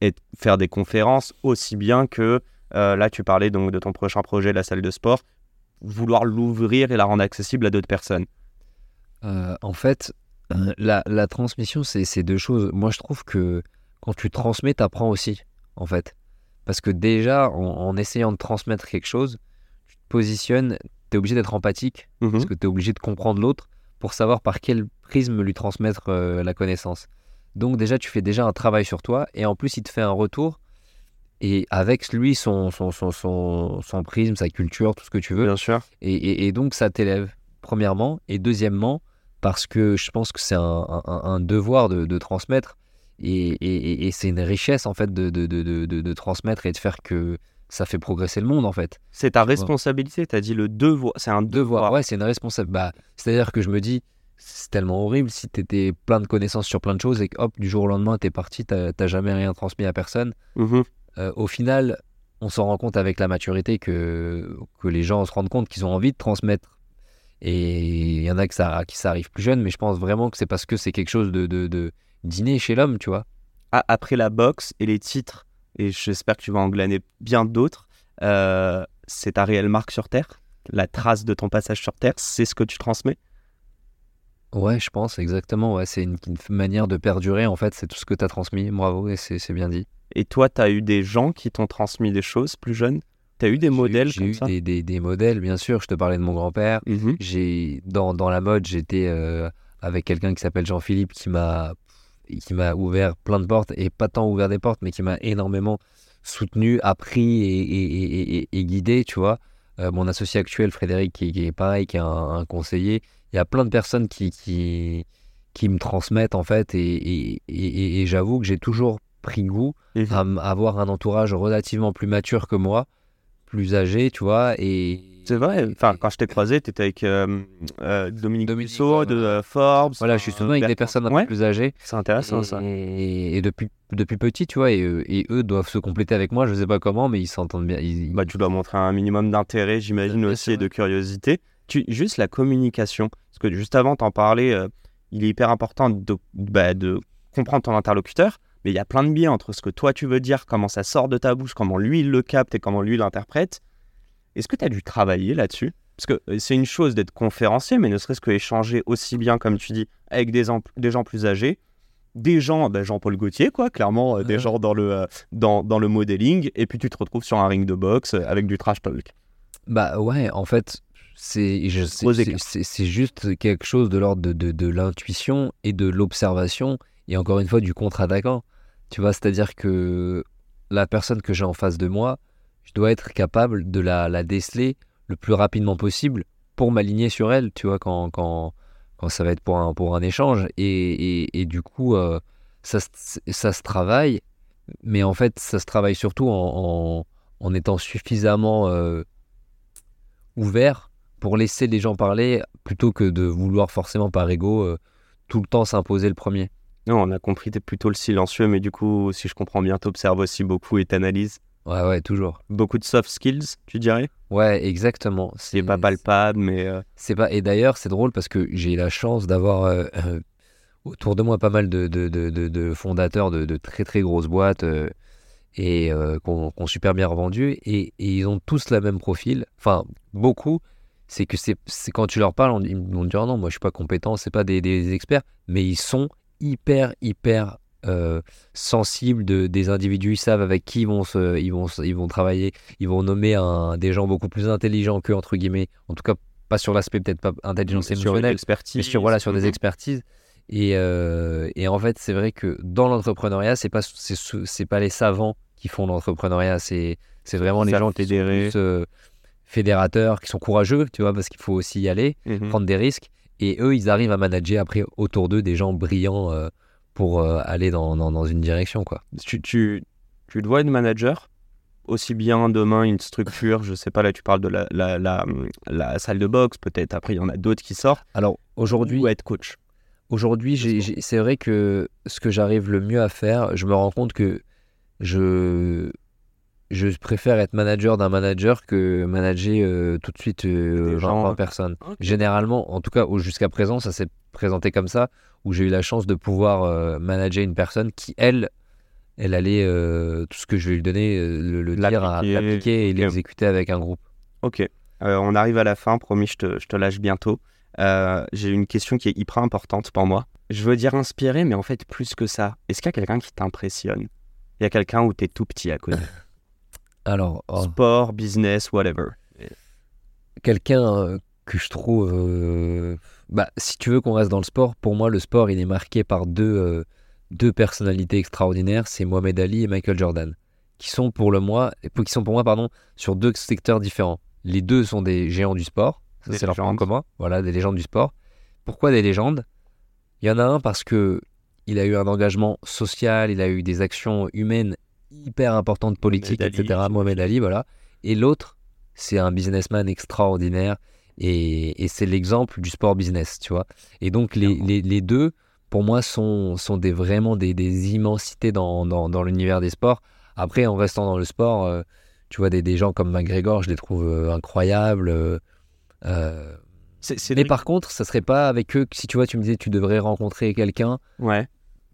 Speaker 1: et faire des conférences aussi bien que euh, là, tu parlais donc de ton prochain projet, la salle de sport, vouloir l'ouvrir et la rendre accessible à d'autres personnes.
Speaker 2: Euh, en fait, euh, la, la transmission, c'est deux choses. Moi, je trouve que quand tu transmets, tu apprends aussi, en fait. Parce que déjà, en, en essayant de transmettre quelque chose, tu te positionnes, tu es obligé d'être empathique,
Speaker 1: Mhm.
Speaker 2: parce que tu es obligé de comprendre l'autre pour savoir par quel prisme lui transmettre euh, la connaissance. Donc déjà, tu fais déjà un travail sur toi, et en plus, il te fait un retour, et avec lui, son, son, son, son, son prisme, sa culture, tout ce que tu veux,
Speaker 1: Bien sûr.
Speaker 2: et, donc, ça t'élève, premièrement. Et deuxièmement, parce que je pense que c'est un, devoir de, transmettre. Et, c'est une richesse, en fait, de, de, transmettre et de faire que ça fait progresser le monde, en fait.
Speaker 1: C'est ta responsabilité, tu as dit le devoir. C'est un
Speaker 2: Devoir, ouais, c'est une responsabilité. Bah, C'est-à-dire que je me dis, c'est tellement horrible si tu étais plein de connaissances sur plein de choses et que, hop, du jour au lendemain, tu es parti, tu jamais rien transmis à personne. Euh, au final, on s'en rend compte avec la maturité que, que les gens se rendent compte qu'ils ont envie de transmettre. Et il y en a que ça, qui ça arrive plus jeune, mais je pense vraiment que c'est parce que c'est quelque chose de, de, de d'inné chez l'homme, tu vois.
Speaker 1: Après la boxe et les titres, et j'espère que tu vas en glaner bien d'autres, euh, c'est ta réelle marque sur Terre? La trace de ton passage sur Terre, c'est ce que tu transmets?
Speaker 2: Ouais, je pense, exactement. Ouais, c'est une, une manière de perdurer, en fait, c'est tout ce que tu as transmis. Bravo, et c'est bien dit.
Speaker 1: Et toi, tu as eu des gens qui t'ont transmis des choses plus jeunes? Tu as eu des modèles
Speaker 2: J'ai
Speaker 1: comme
Speaker 2: eu
Speaker 1: ça?
Speaker 2: des, des, des modèles, bien sûr. Je te parlais de mon grand-père.
Speaker 1: Mhm.
Speaker 2: J'ai dans, dans la mode, j'étais euh, avec quelqu'un qui s'appelle Jean-Philippe qui m'a qui m'a ouvert plein de portes et pas tant ouvert des portes, mais qui m'a énormément soutenu, appris et, et, et- et- guidé, tu vois. Euh, mon associé actuel, Frédéric, qui, qui est pareil, qui est un, un conseiller. Il y a plein de personnes qui, qui, qui me transmettent, en fait, et, et, et- et j'avoue que j'ai toujours pris goût
Speaker 1: Mhm.
Speaker 2: à avoir un entourage relativement plus mature que moi, plus âgé, tu vois, et...
Speaker 1: C'est vrai, enfin, quand je t'ai croisé, tu étais avec euh, euh, Dominique,
Speaker 2: Dominique, ouais,
Speaker 1: de euh, Forbes.
Speaker 2: Voilà, je suis souvent avec des personnes un
Speaker 1: Ouais,
Speaker 2: peu plus âgées.
Speaker 1: C'est intéressant ça.
Speaker 2: Et, et depuis, depuis petit, tu vois, et, eux- et eux doivent se compléter avec moi, je sais pas comment, mais ils s'entendent bien. Ils,
Speaker 1: Bah, tu dois montrer un minimum d'intérêt, j'imagine aussi, et de curiosité. Tu, juste la communication, parce que juste avant t'en parler, euh, il est hyper important de, bah, de comprendre ton interlocuteur, mais il y a plein de biais entre ce que toi tu veux dire, comment ça sort de ta bouche, comment lui il le capte et comment lui l'interprète. Est-ce que tu as dû travailler là-dessus? Parce que euh, c'est une chose d'être conférencier, mais ne serait-ce que échanger aussi bien, comme tu dis, avec des, gens plus âgés, des gens, bah, Jean-Paul Gaultier, quoi, clairement, euh, des gens dans le, euh, dans, dans le modeling, et puis tu te retrouves sur un ring de boxe euh, avec du trash talk.
Speaker 2: Bah ouais, en fait, c'est juste quelque chose de l'ordre de, de, de l'intuition et de l'observation, et encore une fois du contre-attaquant. Tu vois, c'est-à-dire que la personne que j'ai en face de moi, je dois être capable de la, la déceler le plus rapidement possible pour m'aligner sur elle, tu vois, quand, quand, quand ça va être pour un, pour un échange. Et, et, et du coup, euh, ça, ça se travaille, mais en fait, ça se travaille surtout en, en, en étant suffisamment euh, ouvert pour laisser les gens parler plutôt que de vouloir forcément par ego euh, tout le temps s'imposer le premier.
Speaker 1: Non, on a compris, t'es plutôt le silencieux, mais du coup, si je comprends bien, t'observes aussi beaucoup et t'analyses.
Speaker 2: Ouais, ouais, toujours.
Speaker 1: Beaucoup de soft skills, tu dirais?
Speaker 2: Ouais, exactement.
Speaker 1: C'est pas palpable, mais. euh,
Speaker 2: C'est pas. Et d'ailleurs, c'est drôle parce que j'ai la chance d'avoir euh, euh, autour de moi pas mal de, de, de, de- fondateurs de, de très très grosses boîtes et qu'on super bien revendu et, et ils ont tous le même profil. Enfin, beaucoup. C'est que c'est quand tu leur parles, on- ils vont dire non, moi je suis pas compétent, c'est pas des, des experts, mais ils sont hyper hyper euh, sensibles de, des individus, ils savent avec qui ils vont, se, ils vont, ils vont travailler, ils vont nommer un, des gens beaucoup plus intelligents qu'eux, entre guillemets, en tout cas pas sur l'aspect peut-être pas intelligence émotionnelle, mais sur, voilà, sur des
Speaker 1: Mhm.
Speaker 2: expertises. Et, euh, et en fait, c'est vrai que dans l'entrepreneuriat, c'est pas c'est ce- c'est pas les savants qui font l'entrepreneuriat, c'est c'est vraiment les gens qui sont
Speaker 1: fédéré.
Speaker 2: plus, euh, fédérateurs, qui sont courageux, tu vois, parce qu'il faut aussi y aller,
Speaker 1: Mhm.
Speaker 2: prendre des risques. Et eux, ils arrivent à manager après autour d'eux des gens brillants euh, pour euh, aller dans, dans, dans une direction, quoi.
Speaker 1: Tu, tu, tu dois être manager? Aussi bien demain une structure, je sais pas, là tu parles de la, la, la, la salle de boxe, peut-être après il y en a d'autres qui sortent,
Speaker 2: Alors aujourd'hui,
Speaker 1: ou être coach?
Speaker 2: Aujourd'hui, c'est vrai que ce que j'arrive le mieux à faire, je me rends compte que je, je préfère être manager d'un manager que manager euh, tout de suite euh, 20,
Speaker 1: gens,
Speaker 2: 20 personnes. Généralement, en tout cas jusqu'à présent, ça s'est présenté comme ça, où j'ai eu la chance de pouvoir euh, manager une personne qui, elle, elle allait, euh, tout ce que je vais lui donner, le, le dire,
Speaker 1: L'appliquer.
Speaker 2: et l'exécuter avec un groupe.
Speaker 1: Ok, on arrive à la fin, promis, je te, je te lâche bientôt. J'ai une question qui est hyper importante pour moi. Je veux dire inspiré, mais en fait plus que ça. Est-ce qu'il y a quelqu'un qui t'impressionne? Il y a quelqu'un où t'es tout petit à côté?
Speaker 2: Alors, oh,
Speaker 1: Sport, business, whatever.
Speaker 2: quelqu'un euh, que je trouve. euh, bah, si tu veux qu'on reste dans le sport, pour moi, le sport, il est marqué par deux, euh, deux personnalités extraordinaires c'est Mohamed Ali et Michael Jordan, qui sont pour, le moi, qui sont pour moi pardon, sur deux secteurs différents. Les deux sont des géants du sport, ça c'est leur point commun, voilà, des légendes du sport. Pourquoi des légendes? Il y en a un parce que il a eu un engagement social, il a eu des actions humaines hyper importantes, politiques,
Speaker 1: Ali,
Speaker 2: etc. Mohamed Ali, voilà. Et l'autre, c'est un businessman extraordinaire et, et c'est l'exemple du sport business, tu vois. Et donc les, les, les deux, pour moi, sont, sont des, vraiment des, des immensités dans, dans, dans l'univers des sports. Après, en restant dans le sport, euh, tu vois, des, des gens comme McGregor, je les trouve euh, incroyables. euh, mais par contre, ça serait pas avec eux que si tu vois, tu me disais tu devrais rencontrer quelqu'un,
Speaker 1: Ouais.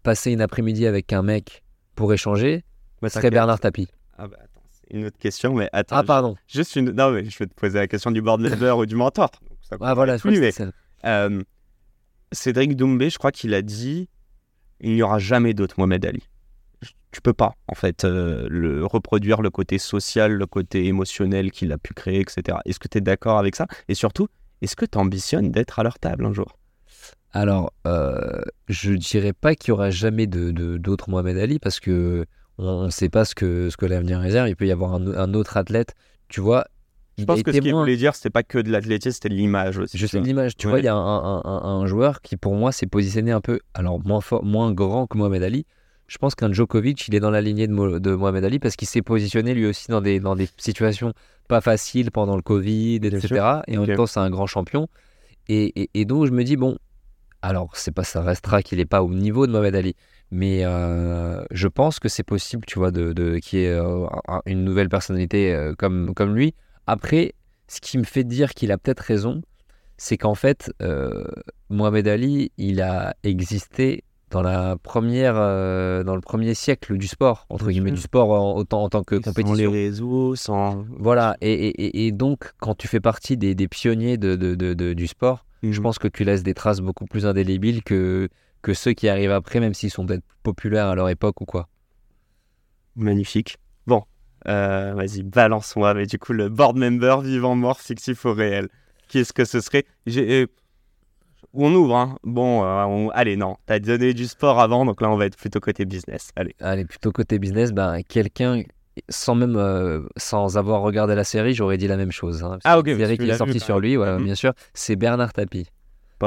Speaker 2: passer une après-midi avec un mec pour échanger,
Speaker 1: Bah,
Speaker 2: ce serait. Bernard Tapie.
Speaker 1: Ah bah attends, c'est une autre question, mais attends.
Speaker 2: Ah, pardon.
Speaker 1: Juste une. Non, mais je vais te poser la question du board ou du mentor. Donc, ça
Speaker 2: Ah, voilà, que
Speaker 1: mais, euh, Cédric Doumbé, je crois qu'il a dit il n'y aura jamais d'autre Mohamed Ali. Tu peux pas, en fait, euh, le, reproduire le côté social, le côté émotionnel qu'il a pu créer, etc. Est-ce que tu es d'accord avec ça? Et surtout, est-ce que tu ambitionnes d'être à leur table un jour?
Speaker 2: Alors, euh, je dirais pas qu'il y aura jamais de de- d'autres Mohamed Ali parce que on ne sait pas ce que, ce que l'avenir réserve. Il peut y avoir un, un autre athlète, tu vois.
Speaker 1: Je pense que ce qu'il voulait dire, c'était pas que de l'athlétisme, c'était de l'image aussi.
Speaker 2: Je sais l'image. Tu
Speaker 1: Ouais.
Speaker 2: vois, il y a un, un- un- un joueur qui, pour moi, s'est positionné un peu, alors moins fort, moins grand que Mohamed Ali. Je pense qu'un Djokovic, il est dans la lignée de, Mo- de Mohamed Ali parce qu'il s'est positionné lui aussi dans des, dans des situations pas faciles pendant le Covid, etc. Et en même temps, c'est un grand champion. Et, et- et donc, je me dis, bon, alors, c'est pas, ça restera qu'il n'est pas au niveau de Mohamed Ali. Mais euh, je pense que c'est possible, tu vois, de, de, qu'il y ait euh, un- une nouvelle personnalité euh, comme, comme lui. Après, ce qui me fait dire qu'il a peut-être raison, c'est qu'en fait, Mohamed Ali, il a existé dans la première, dans le premier siècle du sport, entre guillemets, du sport en, autant en tant que
Speaker 1: Sans les
Speaker 2: compétition.
Speaker 1: réseaux, sans.
Speaker 2: Voilà, et, et- et- donc, quand tu fais partie des, des pionniers de, de- du sport, je
Speaker 1: Mhm.
Speaker 2: pense que tu laisses des traces beaucoup plus indélébiles que, que ceux qui arrivent après, même s'ils sont peut-être populaires à leur époque ou quoi.
Speaker 1: Magnifique. Bon, euh, vas-y, balance-moi. Mais du coup, le board member vivant, mort, fictif ou réel. Qu'est-ce que ce serait? J'ai- euh, On ouvre, hein. Bon, euh, on- allez, non. T'as donné du sport avant, donc là, on va être plutôt côté business. Allez.
Speaker 2: Allez, plutôt côté business, ben, quelqu'un, sans même euh, sans avoir regardé la série, j'aurais dit la même chose. hein.
Speaker 1: Ah, ok,
Speaker 2: La série qui est sortie sur lui,
Speaker 1: Mhm.
Speaker 2: bien sûr, c'est Bernard Tapie.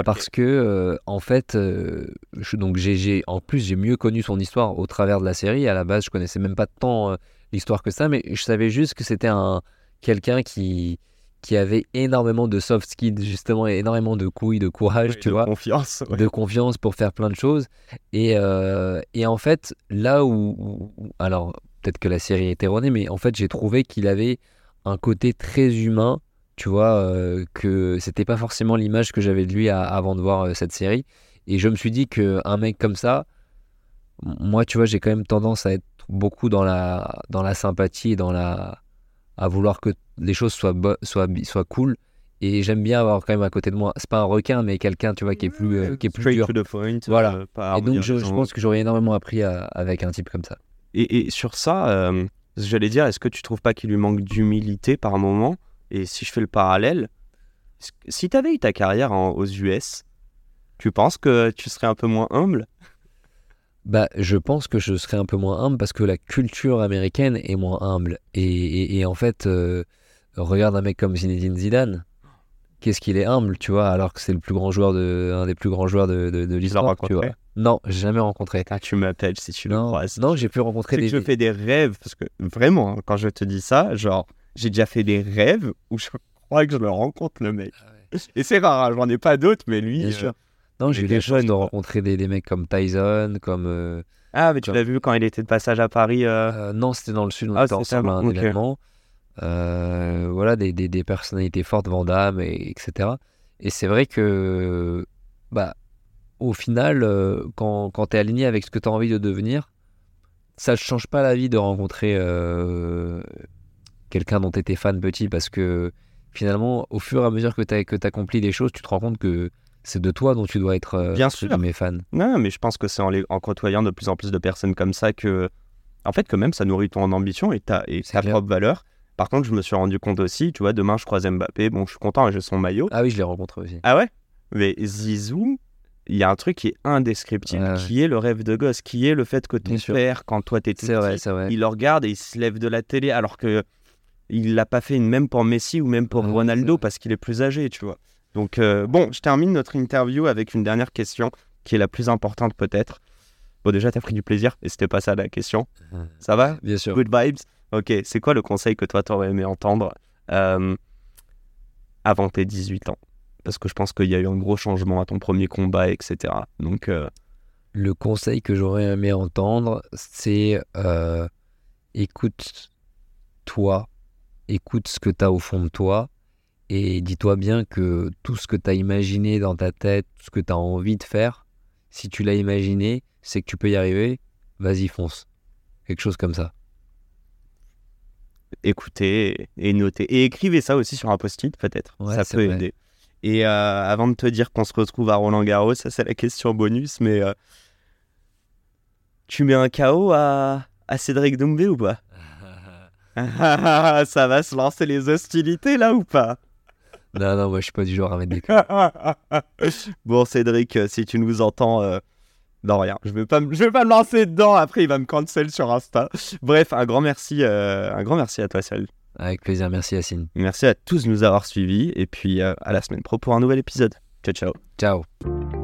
Speaker 2: Parce que, euh, en fait, euh, je- donc j'ai, en plus, j'ai mieux connu son histoire au travers de la série. À la base, je connaissais même pas tant euh, l'histoire que ça, mais je savais juste que c'était un quelqu'un qui, qui avait énormément de soft skills, justement, énormément de couilles, de courage, tu
Speaker 1: de
Speaker 2: vois,
Speaker 1: confiance. ouais.
Speaker 2: de confiance pour faire plein de choses. Et, euh, et en fait, là où, où- alors peut-être que la série est erronée, mais en fait, j'ai trouvé qu'il avait un côté très humain, tu vois, euh, que c'était pas forcément l'image que j'avais de lui à- avant de voir euh, cette série. Et je me suis dit qu'un mec comme ça, moi, tu vois, j'ai quand même tendance à être beaucoup dans la, dans la sympathie et dans la, à vouloir que les choses soient, soient, soient cool. Et j'aime bien avoir quand même à côté de moi, c'est pas un requin, mais quelqu'un, tu vois, qui est plus, euh, qui est plus dur.
Speaker 1: to the point.
Speaker 2: Voilà.
Speaker 1: euh,
Speaker 2: Et donc, je, pense que j'aurais énormément appris à- avec un type comme ça.
Speaker 1: Et, et sur ça, euh, j'allais dire, est-ce que tu trouves pas qu'il lui manque d'humilité par moment? Et si je fais le parallèle, si tu avais eu ta carrière en- aux US, tu penses que tu serais un peu moins humble?
Speaker 2: Bah, je pense que je serais un peu moins humble parce que la culture américaine est moins humble. Et, et- et en fait, euh, regarde un mec comme Zinedine Zidane. Qu'est-ce qu'il est humble, tu vois, alors que c'est le plus grand joueur de, un des plus grands joueurs de, de, de l'histoire, tu
Speaker 1: rencontré?
Speaker 2: vois. Non, j'ai jamais rencontré.
Speaker 1: Ah, Tu m'appelles si tu le croises.
Speaker 2: non, j'ai pu rencontrer des.
Speaker 1: je fais des rêves, parce que vraiment, hein, quand je te dis ça, genre, j'ai déjà fait des rêves où je crois que je le rencontre, le mec. Et c'est rare, hein, j'en ai pas d'autres, mais lui.
Speaker 2: Bien
Speaker 1: euh,
Speaker 2: sûr. Non, j'ai eu la chance de rencontrer des, des mecs comme Tyson, comme. euh,
Speaker 1: Ah, mais tu l'as vu quand il était de passage à Paris. euh,
Speaker 2: Euh, non, c'était dans le sud, on
Speaker 1: Ah,
Speaker 2: était
Speaker 1: c'était
Speaker 2: ensemble à un événement. Euh, voilà, des, des, des personnalités fortes, Van Damme, et, etc. Et c'est vrai que, bah, au final, euh, quand, quand tu es aligné avec ce que tu as envie de devenir, ça ne change pas la vie de rencontrer euh, quelqu'un dont tu étais fan petit parce que finalement, au fur et à mesure que tu accomplis des choses, tu te rends compte que c'est de toi dont tu dois être euh,
Speaker 1: Bien sûr.
Speaker 2: guillemets, fan.
Speaker 1: Non, mais je pense que c'est en, les- en côtoyant de plus en plus de personnes comme ça que, en fait, que même ça nourrit ton ambition et ta, et ta propre valeur. Par contre, je me suis rendu compte aussi, tu vois, demain je croise Mbappé, bon, je suis content, j'ai son maillot.
Speaker 2: Ah oui, je l'ai rencontré aussi.
Speaker 1: Ah ouais? Mais Zizou, il y a un truc qui est indescriptible,
Speaker 2: ouais.
Speaker 1: qui est le rêve de gosse, qui est le fait que ton
Speaker 2: Bien sûr.
Speaker 1: père, quand toi
Speaker 2: C'est vrai,
Speaker 1: petit,
Speaker 2: vrai.
Speaker 1: il le regarde et il se lève de la télé alors que il l'a pas fait même pour Messi ou même pour
Speaker 2: c'est
Speaker 1: Ronaldo parce qu'il est plus âgé, tu vois. Donc euh, bon, je termine notre interview avec une dernière question qui est la plus importante peut-être. Bon déjà t'as pris du plaisir et c'était pas ça la question. Ça va?
Speaker 2: Bien sûr.
Speaker 1: Good vibes? Ok, c'est quoi le conseil que toi t'aurais aimé entendre euh, avant tes 18 ans? Parce que je pense qu'il y a eu un gros changement à ton premier combat, etc. Donc euh,
Speaker 2: Le conseil que j'aurais aimé entendre, c'est euh, écoute-toi, écoute ce que tu as au fond de toi et dis-toi bien que tout ce que tu as imaginé dans ta tête, tout ce que tu as envie de faire, si tu l'as imaginé, c'est que tu peux y arriver, vas-y fonce. Quelque chose comme ça.
Speaker 1: écoutez et notez. Et écrivez ça aussi sur un post-it, peut-être.
Speaker 2: Ouais,
Speaker 1: ça peut
Speaker 2: vrai.
Speaker 1: aider. Et euh, avant de te dire qu'on se retrouve à Roland Garros, ça c'est la question bonus, mais euh, tu mets un KO à, à Cédric Doumbé ou pas? Ça va se lancer les hostilités là ou pas?
Speaker 2: Non, non, moi je suis pas du genre à mettre des
Speaker 1: Bon Cédric, euh, si tu nous entends, euh, non rien, je vais pas, me- je vais pas me lancer dedans. Après il va me cancel sur Insta. Bref, un grand merci, euh, un grand merci à toi Sal.
Speaker 2: Avec plaisir, merci Yacine.
Speaker 1: Merci à tous de nous avoir suivis et puis euh, à la semaine pro pour un nouvel épisode. Ciao ciao.
Speaker 2: Ciao.